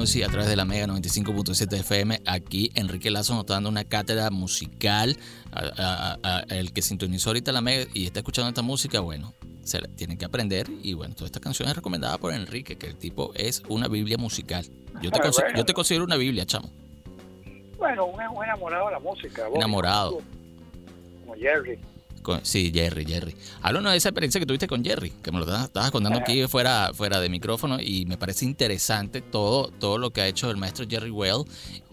Music a través de la Mega 95.7 FM. Aquí Enrique Lazo nos está dando una cátedra musical. el que sintonizó ahorita la Mega y está escuchando esta música, bueno, se tiene que aprender. Y bueno, toda esta canción es recomendada por Enrique, que el tipo es una Biblia musical. Yo te, ah, yo te considero una Biblia, chamo. Bueno, un, enamorado de la música. enamorado. Como Jerry sí, Jerry, Jerry. Háblanos de esa experiencia que tuviste con Jerry, que me lo estabas contando aquí fuera, fuera de micrófono y me parece interesante todo, todo lo que ha hecho el maestro Jerry Well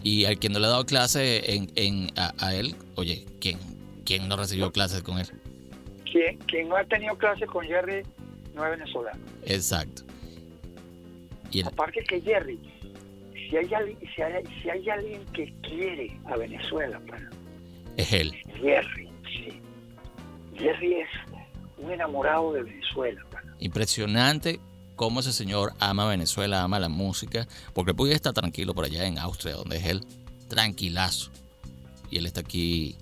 y al quien no le ha dado clase en, en a, él, oye, ¿quién, ¿quién no recibió clases con él? Quien, quien no ha tenido clases con Jerry no es venezolano. Exacto. Y Aparte que Jerry, si hay, si, hay, si hay alguien que quiere a Venezuela, es él. Jerry. Jerry es un enamorado de Venezuela. Impresionante cómo ese señor ama Venezuela, ama la música, porque puede estar tranquilo por allá en Austria, donde es él, tranquilazo. Y él está aquí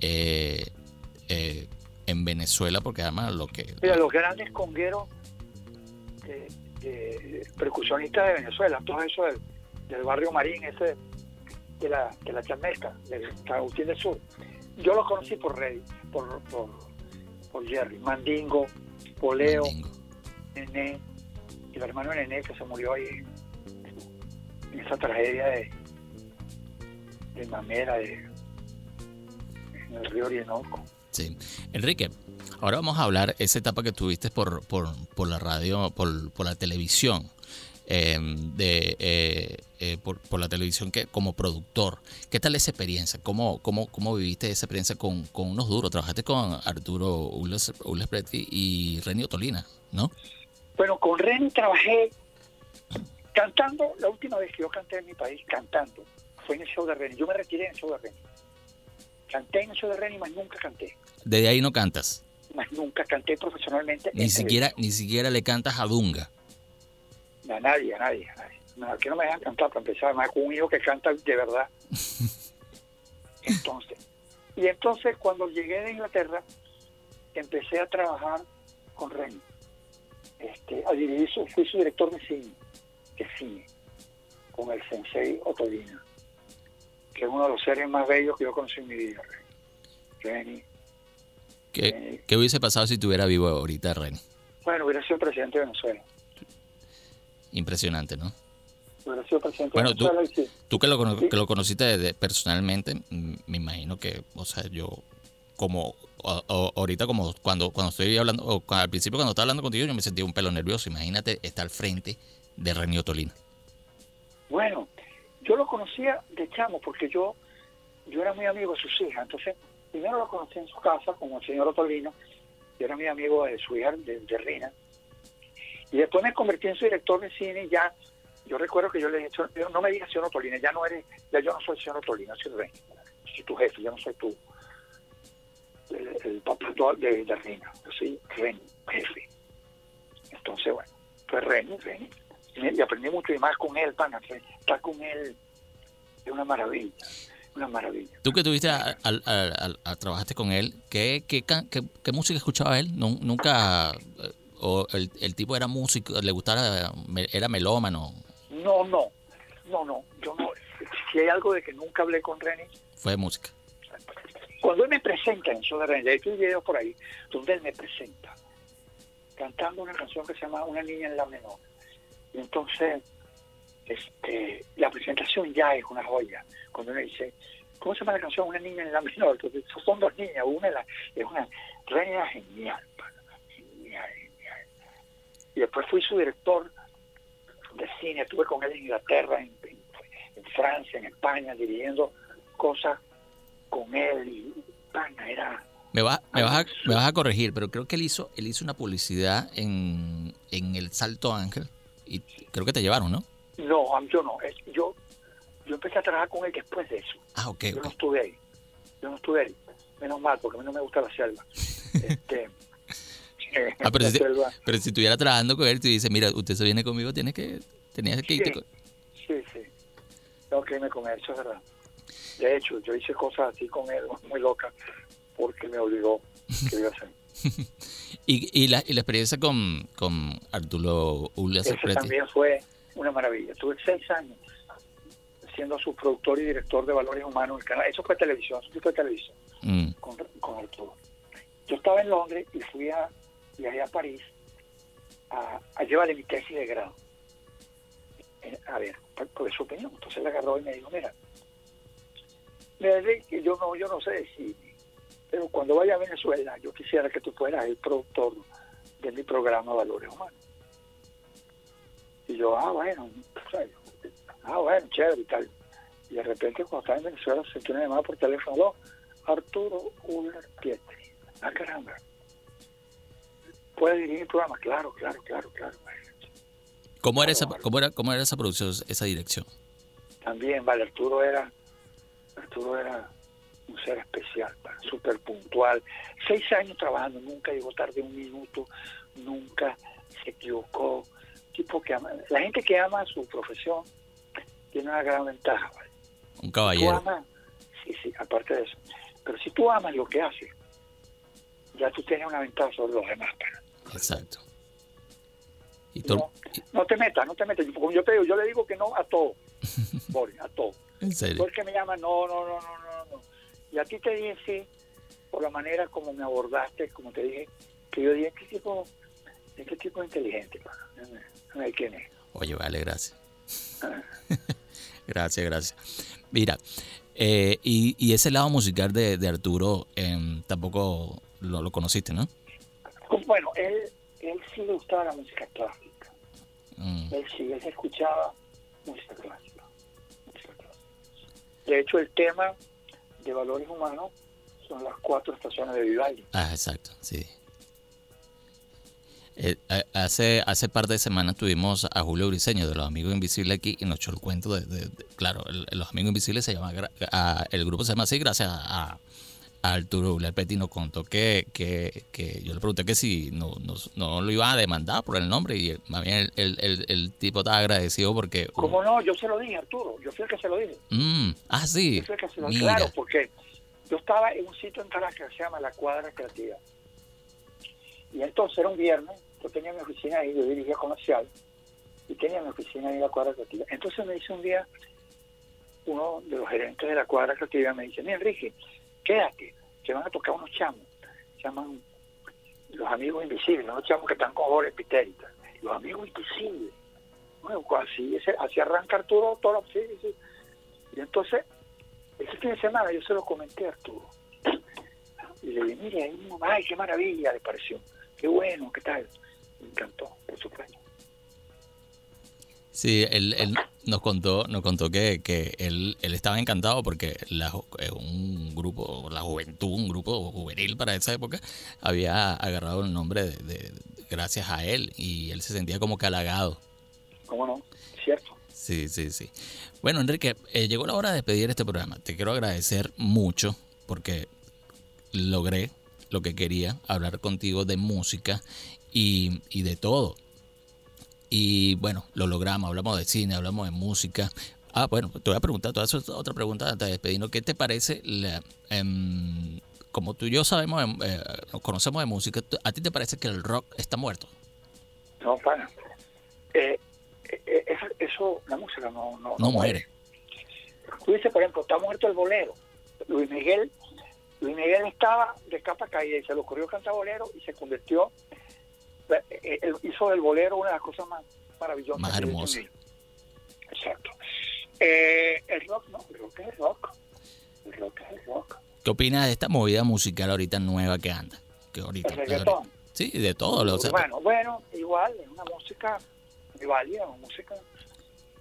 eh, eh, en Venezuela porque ama lo que... Mira, los grandes congueros percusionistas de Venezuela, todo eso del, barrio Marín, ese de la, de la Chamesca, del Agustín del Sur. Yo los conocí por Rey, por, por por Jerry, Mandingo, Poleo, Nené, el hermano Nené que se murió ahí en esa tragedia de, de Mamera, de, en el río Orinoco. Sí. Enrique, ahora vamos a hablar esa etapa que tuviste por, por, por la radio, por, por la televisión. Em, de, eh, eh, por, por, la televisión que como productor. ¿Qué tal esa experiencia? ¿Cómo, cómo, cómo viviste esa experiencia con, con unos duros? Trabajaste con Arturo Ules, y Renio Tolina, ¿no? Bueno, con Reni trabajé cantando. La última vez que yo canté en mi país cantando fue en el show de Reni. Yo me retiré en el show de Reni. Canté en el show de Reni, más nunca canté. ¿Desde ahí no cantas? Más nunca canté profesionalmente. Ni siquiera, ni siquiera le cantas a Dunga. A nadie, a nadie, a nadie. No, no me dejan cantar para empezar, además con un hijo que canta de verdad. Entonces, y entonces cuando llegué de Inglaterra, empecé a trabajar con Ren. Este, a dirigir fui su director de cine, de cine, con el sensei Otolina, que es uno de los seres más bellos que yo conocí en mi vida, Ren. ¿Qué, ¿Qué hubiese pasado si estuviera vivo ahorita, Ren? Bueno, hubiera sido presidente de Venezuela. Impresionante, ¿no? Bueno, tú, tú que, lo, que lo conociste personalmente, me imagino que, o sea, yo como ahorita como cuando cuando estoy hablando, o al principio cuando estaba hablando contigo yo me sentí un pelo nervioso. Imagínate estar al frente de Renio Tolina. Bueno, yo lo conocía de chamo porque yo yo era muy amigo de sus hijas. Entonces, primero lo conocí en su casa como el señor Otolino. Yo era muy amigo de su hija, de, de Rina y después me convertí en su director de cine ya, yo recuerdo que yo le dije, no me digas señor Otolina, ya no eres, ya yo no soy señor Otolina, soy rey, soy tu jefe, yo no soy tú, el, papá de, de reina, yo soy rey, jefe. Entonces, bueno, pues rey, rey. Y aprendí mucho y más con él, pana, estar con él es una maravilla una maravilla. Tú que tuviste, trabajaste con él, ¿qué, qué, qué, música escuchaba él? ¿Nunca o el, tipo era músico, le gustaba, era melómano. No, no, no, no, yo no. Si hay algo de que nunca hablé con René. Fue música. Cuando él me presenta en show de René, hay un video por ahí donde él me presenta cantando una canción que se llama Una niña en la menor. Y entonces, este, la presentación ya es una joya. Cuando uno dice, ¿cómo se llama la canción? Una niña en la menor. Entonces, son dos niñas, una es una reina genial, genial, y después fui su director de cine, estuve con él en Inglaterra, en, Francia, en España, dirigiendo cosas con él y España era... Me, va, me, vas a, me vas a corregir, pero creo que él hizo, él hizo una publicidad en, en el Salto Ángel y creo que te llevaron, ¿no? No, yo no. Yo, yo empecé a trabajar con él después de eso. Ah, ok. Yo no estuve ahí. Yo no estuve ahí. Menos mal, porque a mí no me gusta la selva. este, Ah, pero, si, pero si estuviera trabajando con él, tú dices, mira, usted se viene conmigo, tiene que, tenía que irte sí, Sí, sí. tengo que irme con él, eso es verdad. De hecho, yo hice cosas así con él, muy locas, porque me obligó que iba a hacer. y, y, la, y la experiencia con, con Arturo Ulla también fue una maravilla. Tuve seis años siendo su productor y director de valores humanos en el canal. Eso fue televisión, eso fue televisión Mm. con, con Arturo. Yo estaba en Londres y fui a viajé a París a, llevarle mi tesis de grado. Eh, A ver, por, por su opinión. Entonces le agarró y me dijo, mira, Enrique, yo no, yo no sé si, pero cuando vaya a Venezuela, yo quisiera que tú fueras el productor de mi programa Valores Humanos. Y yo, ah, bueno, ah, bueno, chévere y tal. Y de repente, cuando estaba en Venezuela, sentí una llamada por teléfono, "Aló, Arturo Uller Pietri. Ah, caramba. ¿Puede dirigir el programa? Claro, claro, claro, claro. ¿Cómo era, esa, cómo, era, ¿Cómo era esa producción, esa dirección? También, vale, Arturo era, Arturo era un ser especial, súper puntual. Seis años trabajando, nunca llegó tarde un minuto, nunca se equivocó. Tipo que ama, la gente que ama su profesión tiene una gran ventaja, ¿vale? Un Tú caballero. amas, sí, sí, aparte de eso. Pero si tú amas lo que haces, ya tú tienes una ventaja sobre los demás. pero Exacto. Y No, no te metas, no te metas. Como yo te digo, yo le digo que no a todo, Boris, a todo. en serio. Tú el que me llama, no, no, no, no, no, no. Y a ti te dije sí, por la manera como me abordaste, como te dije, que yo dije, ¿qué tipo, qué tipo inteligente? ver quién es. Oye, vale, gracias. gracias, gracias. Mira, eh, y, y ese lado musical de, de Arturo em, tampoco lo, lo conociste, ¿no? Bueno, él, él sí le gustaba la música clásica. Mm, Él sí, él escuchaba música clásica. música clásica. De hecho, el tema de valores humanos son las cuatro estaciones de Vivaldi. Ah, exacto, sí. Eh, hace hace par de semanas tuvimos a Julio Briseño de Los Amigos Invisibles aquí y nos echó el cuento de, de- de- claro, el- Los Amigos Invisibles se llama, a- el grupo se llama así gracias a Arturo Ulerpetti nos contó que, que, que yo le pregunté que si no, no, no lo iba a demandar por el nombre y más bien el, el, el- el tipo estaba agradecido porque... ¿Cómo no? Yo se lo dije, Arturo. Yo fui el que se lo dije. Mm, ah, sí. Yo fui el que se lo Mira. Claro, porque yo estaba en un sitio en Caracas que se llama La Cuadra Creativa. Y entonces era un viernes, yo tenía mi oficina ahí, yo dirigía comercial, y tenía mi oficina ahí en La Cuadra Creativa. Entonces me dice un día, uno de los gerentes de La Cuadra Creativa me dice, mira Enrique, quédate, que van a tocar unos chamos, se llaman los amigos invisibles, unos chamos que están con Jorge Pitérica, los amigos invisibles. Pues así, así arranca Arturo, todo, sí, sí. Y entonces, ese fin de semana yo se lo comenté a Arturo. Y le dije, mire, ay, qué maravilla, le pareció. Qué bueno, qué tal. Me encantó, por supuesto. Sí, él, él nos contó, nos contó que, que él, él estaba encantado porque la, eh, un grupo, la juventud, un grupo juvenil para esa época, había agarrado el nombre de, de- gracias a él y él se sentía como que halagado. ¿Cómo no? Cierto. Sí, sí, sí. Bueno, Enrique, eh, llegó la hora de despedir este programa. Te quiero agradecer mucho porque logré lo que quería, hablar contigo de música y, y de todo. Y bueno, lo logramos, hablamos de cine, hablamos de música. Ah, bueno, te voy a preguntar, te voy a hacer otra pregunta antes de despedirnos. ¿Qué te parece, la, em, como tú y yo sabemos, em, eh, nos conocemos de música, ¿a ti te parece que el rock está muerto? No, pana. Eh, eh, eh, eso, la música no, no, No muere. Tú dices, por ejemplo, está muerto el bolero. Luis Miguel, Luis Miguel estaba de capa caída y se le ocurrió cantar bolero y se convirtió, hizo del bolero una de las cosas más maravillosas. Más hermosa. Exacto. Eh, el rock, no, el rock es el rock. El rock es el rock. ¿Qué opinas de esta movida musical ahorita nueva que anda? Que ahorita, El reggaetón. ahorita- Sí, de todo. lo- sea, Bueno, bueno, igual, es una música muy válida, una música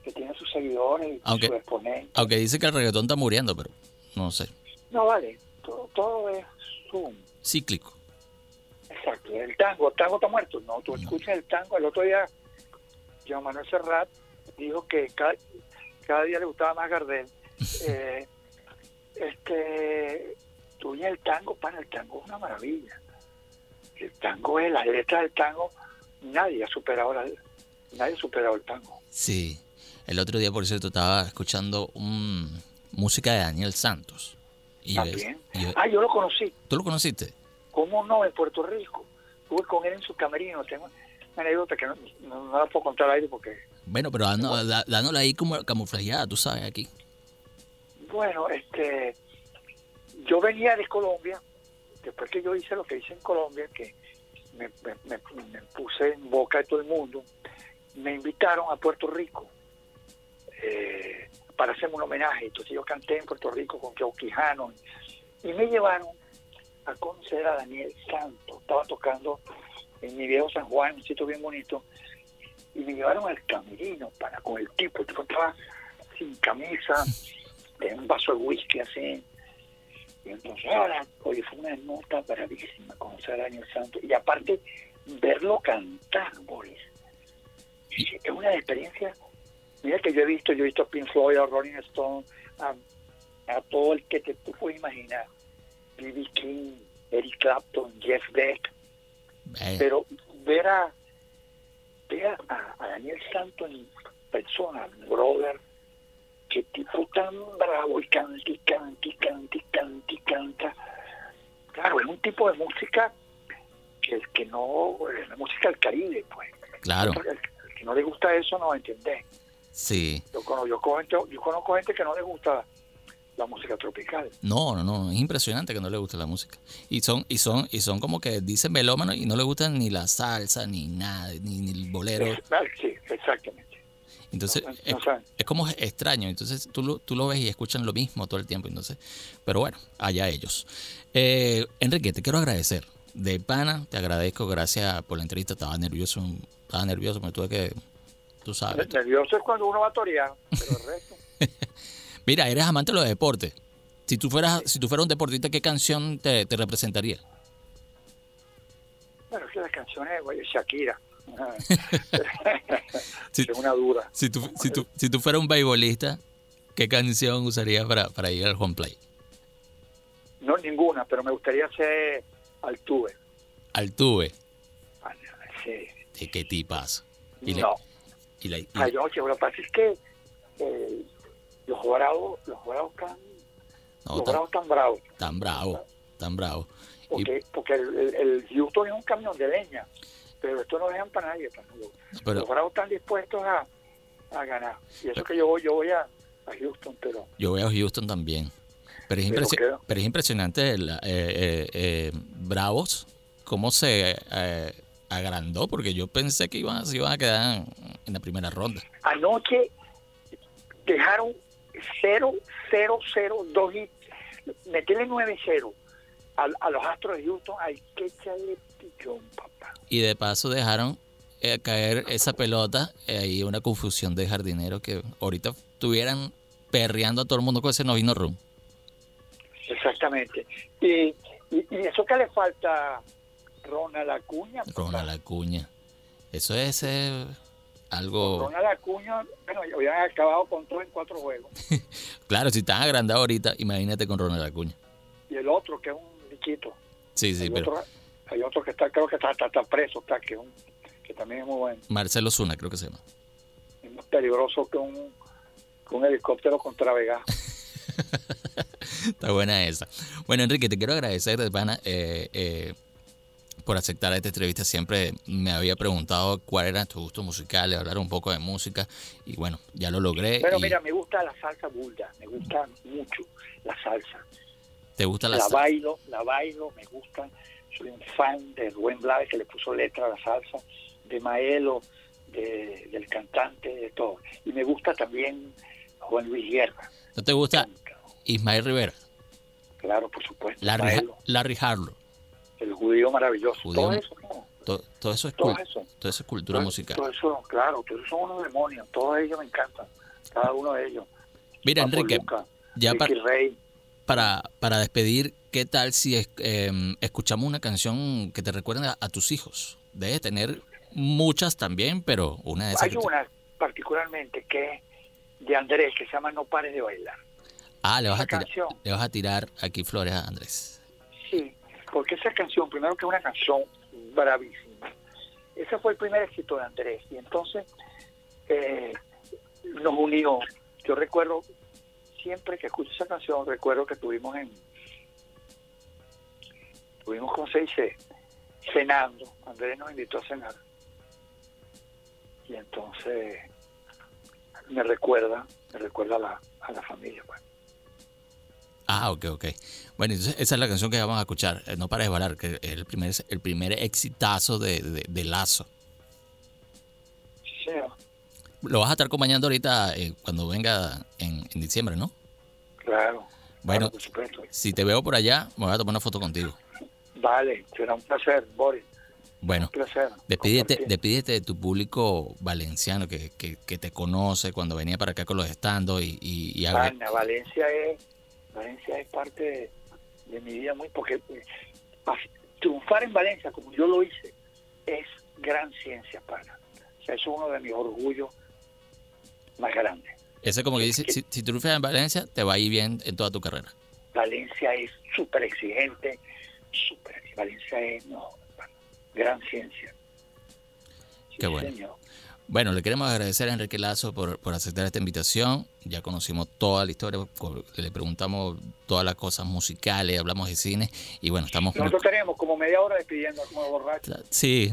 que tiene sus seguidores y Aunque- sus exponentes. aunque dice que el reggaetón está muriendo, pero no sé. No, vale, todo, todo es zoom. Cíclico. Exacto, el tango, el tango está muerto. No, tú escuchas el tango. El otro día, Jean Manuel Serrat dijo que cada, cada día le gustaba más Gardel. Eh, este, tú oyes el tango, para el tango es una maravilla. El tango es, las letras del tango, nadie ha superado la, nadie ha superado el tango. Sí. El otro día, por cierto, estaba escuchando un, música de Daniel Santos. Y También. ah, yo lo conocí. ¿Tú lo conociste? ¿Cómo no? En Puerto Rico. Estuve con él en su camerino. Tengo una anécdota que no, no, la puedo contar ahí porque... Bueno, pero dándola ahí como camuflajeada, tú sabes, aquí. Bueno, este... Yo venía de Colombia, después que yo hice lo que hice en Colombia, que me, me, puse en boca de todo el mundo, me invitaron a Puerto Rico eh, para hacerme un homenaje. Entonces yo canté en Puerto Rico con Joe Quijano y me llevaron a conocer a Daniel Santos. Estaba tocando en mi viejo San Juan, un sitio bien bonito, y me llevaron al camerino para con el tipo. El tipo estaba sin camisa, en un vaso de whisky así. Y entonces ahora, oye, fue una nota bravísima conocer a Daniel Santos. Y aparte, verlo cantar, Boris. Es una experiencia Mira que yo he visto, yo he visto a Pink Floyd, a Rolling Stone, a, todo el que te puedes imaginar. B.B. King, Eric Clapton, Jeff Beck. Pero ver a, ver a, Daniel Santos en persona, brother, que tipo tan bravo y canta y canta y canta y canta y canta. Claro, es un tipo de música que, que no, es la música del Caribe, pues. Claro. El, que no le gusta eso no entender. Sí. Yo conozco, yo, conozco, gente que no le gusta la música tropical. No, no, no, es impresionante que no le guste la música. Y son y son y son como que dicen melómanos y no le gustan ni la salsa ni nada, ni, el bolero. Sí, exactamente. Entonces es, como extraño, entonces tú lo, tú lo ves y escuchan lo mismo todo el tiempo, entonces, pero bueno, allá ellos. Eh, Enrique, te quiero agradecer. De pana, te agradezco, gracias por la entrevista, estaba nervioso, estaba nervioso, me tuve que Nervioso es cuando uno va a torear, pero el resto. Mira, eres amante de los deportes. Si tú fueras, si tú fueras un deportista, ¿qué canción te, representaría? Bueno, es que las canciones de Shakira. es una dura. Si tú, si, tú, si tú fueras un beisbolista, ¿qué canción usarías para, para ir al home play? No, ninguna, pero me gustaría ser Altuve. Altuve. Ah, sí. ¿De qué tipas? no. Y la, Ay, lo que pasa es que eh, los bravos, los bravos están, los tan, bravos tan bravos. Tan bravos, tan bravos. Porque, porque el, el, Houston es un camión de leña, pero esto no dejan para nadie. Pero, los bravos están dispuestos a, a ganar. Y eso que yo voy, yo voy a, a, Houston, pero... Yo voy a Houston también. Pero es, pero, es impresionante el, eh, eh, eh, Bravos, cómo se agrandó, porque yo pensé que iban, se iban a quedar en la primera ronda. Anoche dejaron 0, 0, 0, 2 y meterle 9-0 a, a, los Astros de Houston. Hay que echarle pichón, papá. Y de paso dejaron eh, caer esa pelota, eh, ahí una confusión de jardineros que ahorita estuvieran perreando a todo el mundo con ese novino rum. Exactamente. Y, y, y, eso que le falta Ronald Acuña. Ronald Acuña. Eso es eh, algo... Ronald Acuña, bueno, habían acabado con todo en cuatro juegos. claro, si están agrandados ahorita, imagínate con Ronald Acuña. Y el otro, que es un bichito. Sí, sí, pero... hay otro que está, creo que está, está, preso, está, que, un, que también es muy bueno. Marcelo Zuna, creo que se llama. Es más peligroso que un, que un helicóptero contra Vega. Está buena esa. Bueno, Enrique, te quiero agradecer, de eh, eh, por aceptar esta entrevista. Siempre me había preguntado cuál era tu gusto musical, hablar un poco de música y bueno, ya lo logré. Pero mira, me gusta la salsa bulda, me gusta mucho la salsa. ¿Te gusta la, la bailo, la bailo, me gusta. Soy un fan de Rubén Blades que le puso letra a la salsa, de Maelo, del cantante, de todo. Y me gusta también Juan Luis Guerra. ¿No te gusta Ismael Rivera? Claro, por supuesto. Larry, Larry Harlow el judío maravilloso. todo eso, todo, eso es todo eso. Todo eso es cultura musical. Todo eso, claro, todos son unos demonios. Todos ellos me encantan. Cada uno de ellos. Mira, Enrique, ya para, para, para despedir, ¿qué tal si em, escuchamos una canción que te recuerde a, tus hijos? Debes tener muchas también, pero una de esas. Hay una particularmente que es de Andrés, que se llama No pares de bailar. Ah, le vas, a tirar, le vas a tirar aquí flores a Andrés. Sí, porque esa canción, primero que es una canción bravísima, ese fue el primer éxito de Andrés, y entonces eh, nos unió. Yo recuerdo, siempre que escucho esa canción, recuerdo que estuvimos en, estuvimos, como se dice, cenando. Andrés nos invitó a cenar. Y entonces me recuerda, me recuerda a la, a la familia. Pues. Ah, ok, ok. Bueno, entonces esa es la canción que vamos a escuchar, eh, No para de que es el primer, el primer exitazo de, de, Lazo. Sí, Lo vas a estar acompañando ahorita eh, cuando venga en, en, diciembre, ¿no? Claro. Bueno, si te veo por allá, me voy a tomar una foto contigo. Vale, será un placer, Boris. Bueno, despídete, despídete de tu público valenciano que, que, te conoce cuando venía para acá con los estandos y, y, Valencia es Valencia es parte de, mi vida muy porque triunfar en Valencia como yo lo hice es gran ciencia para. O sea, es uno de mis orgullos más grandes. Ese como que dice, si, si triunfas en Valencia, te va a ir bien en toda tu carrera. Valencia es súper exigente, súper Valencia es, no, gran ciencia. Qué bueno. Bueno, le queremos agradecer a Enrique Lazo por, aceptar esta invitación. Ya conocimos toda la historia, le preguntamos todas las cosas musicales, hablamos de cine y bueno, estamos... Nosotros tenemos como media hora despidiendo como borracho. Sí,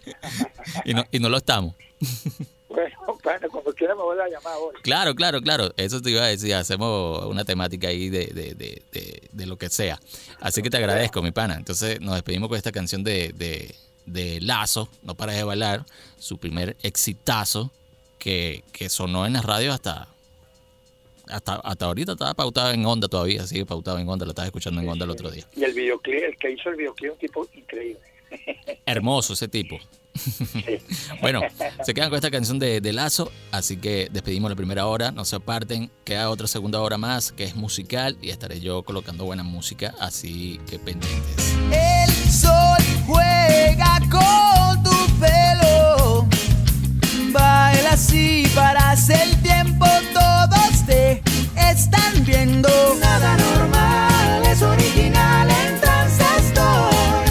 y, no, y no lo estamos. Bueno, cuando quiera me vuelva a llamar hoy. Claro, claro, claro. Eso te iba a decir. Hacemos una temática ahí de, de, de, de, lo que sea. Así que te agradezco, mi pana. Entonces nos despedimos con esta canción de, de, Lazo, No Paras de Bailar, su primer exitazo que, que sonó en la radio hasta, hasta, hasta ahorita estaba pautado en onda todavía, sigue pautado en onda, lo estaba escuchando en onda el otro día. Y el videoclip, el que hizo el videoclip, un tipo increíble. Hermoso ese tipo. bueno, se quedan con esta canción de, de, Lazo, así que despedimos la primera hora, no se aparten, queda otra segunda hora más que es musical y estaré yo colocando buena música, así que pendientes. El sol juega con tu pelo, baila así para hacer el tiempo, todos te están viendo. Nada normal, es original, entonces estoy.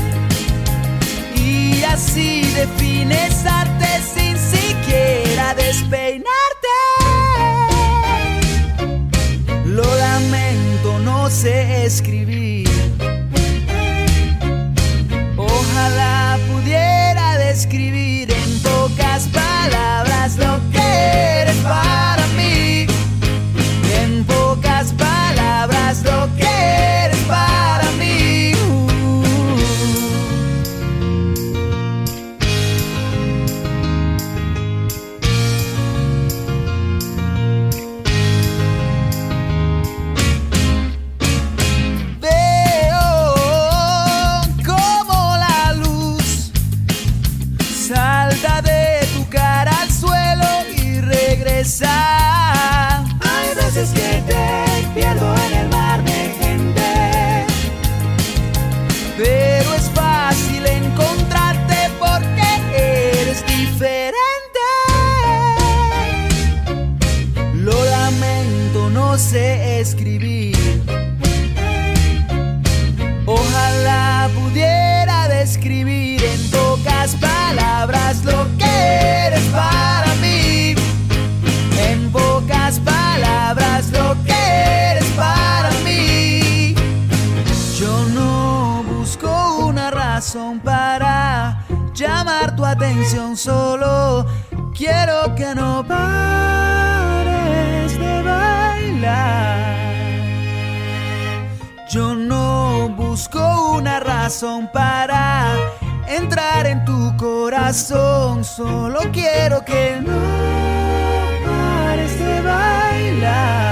Y así defines arte sin siquiera despeinarte. Lo lamento, no sé escribir. Ojalá pudiera describir para entrar en tu corazón, solo quiero que no bailar.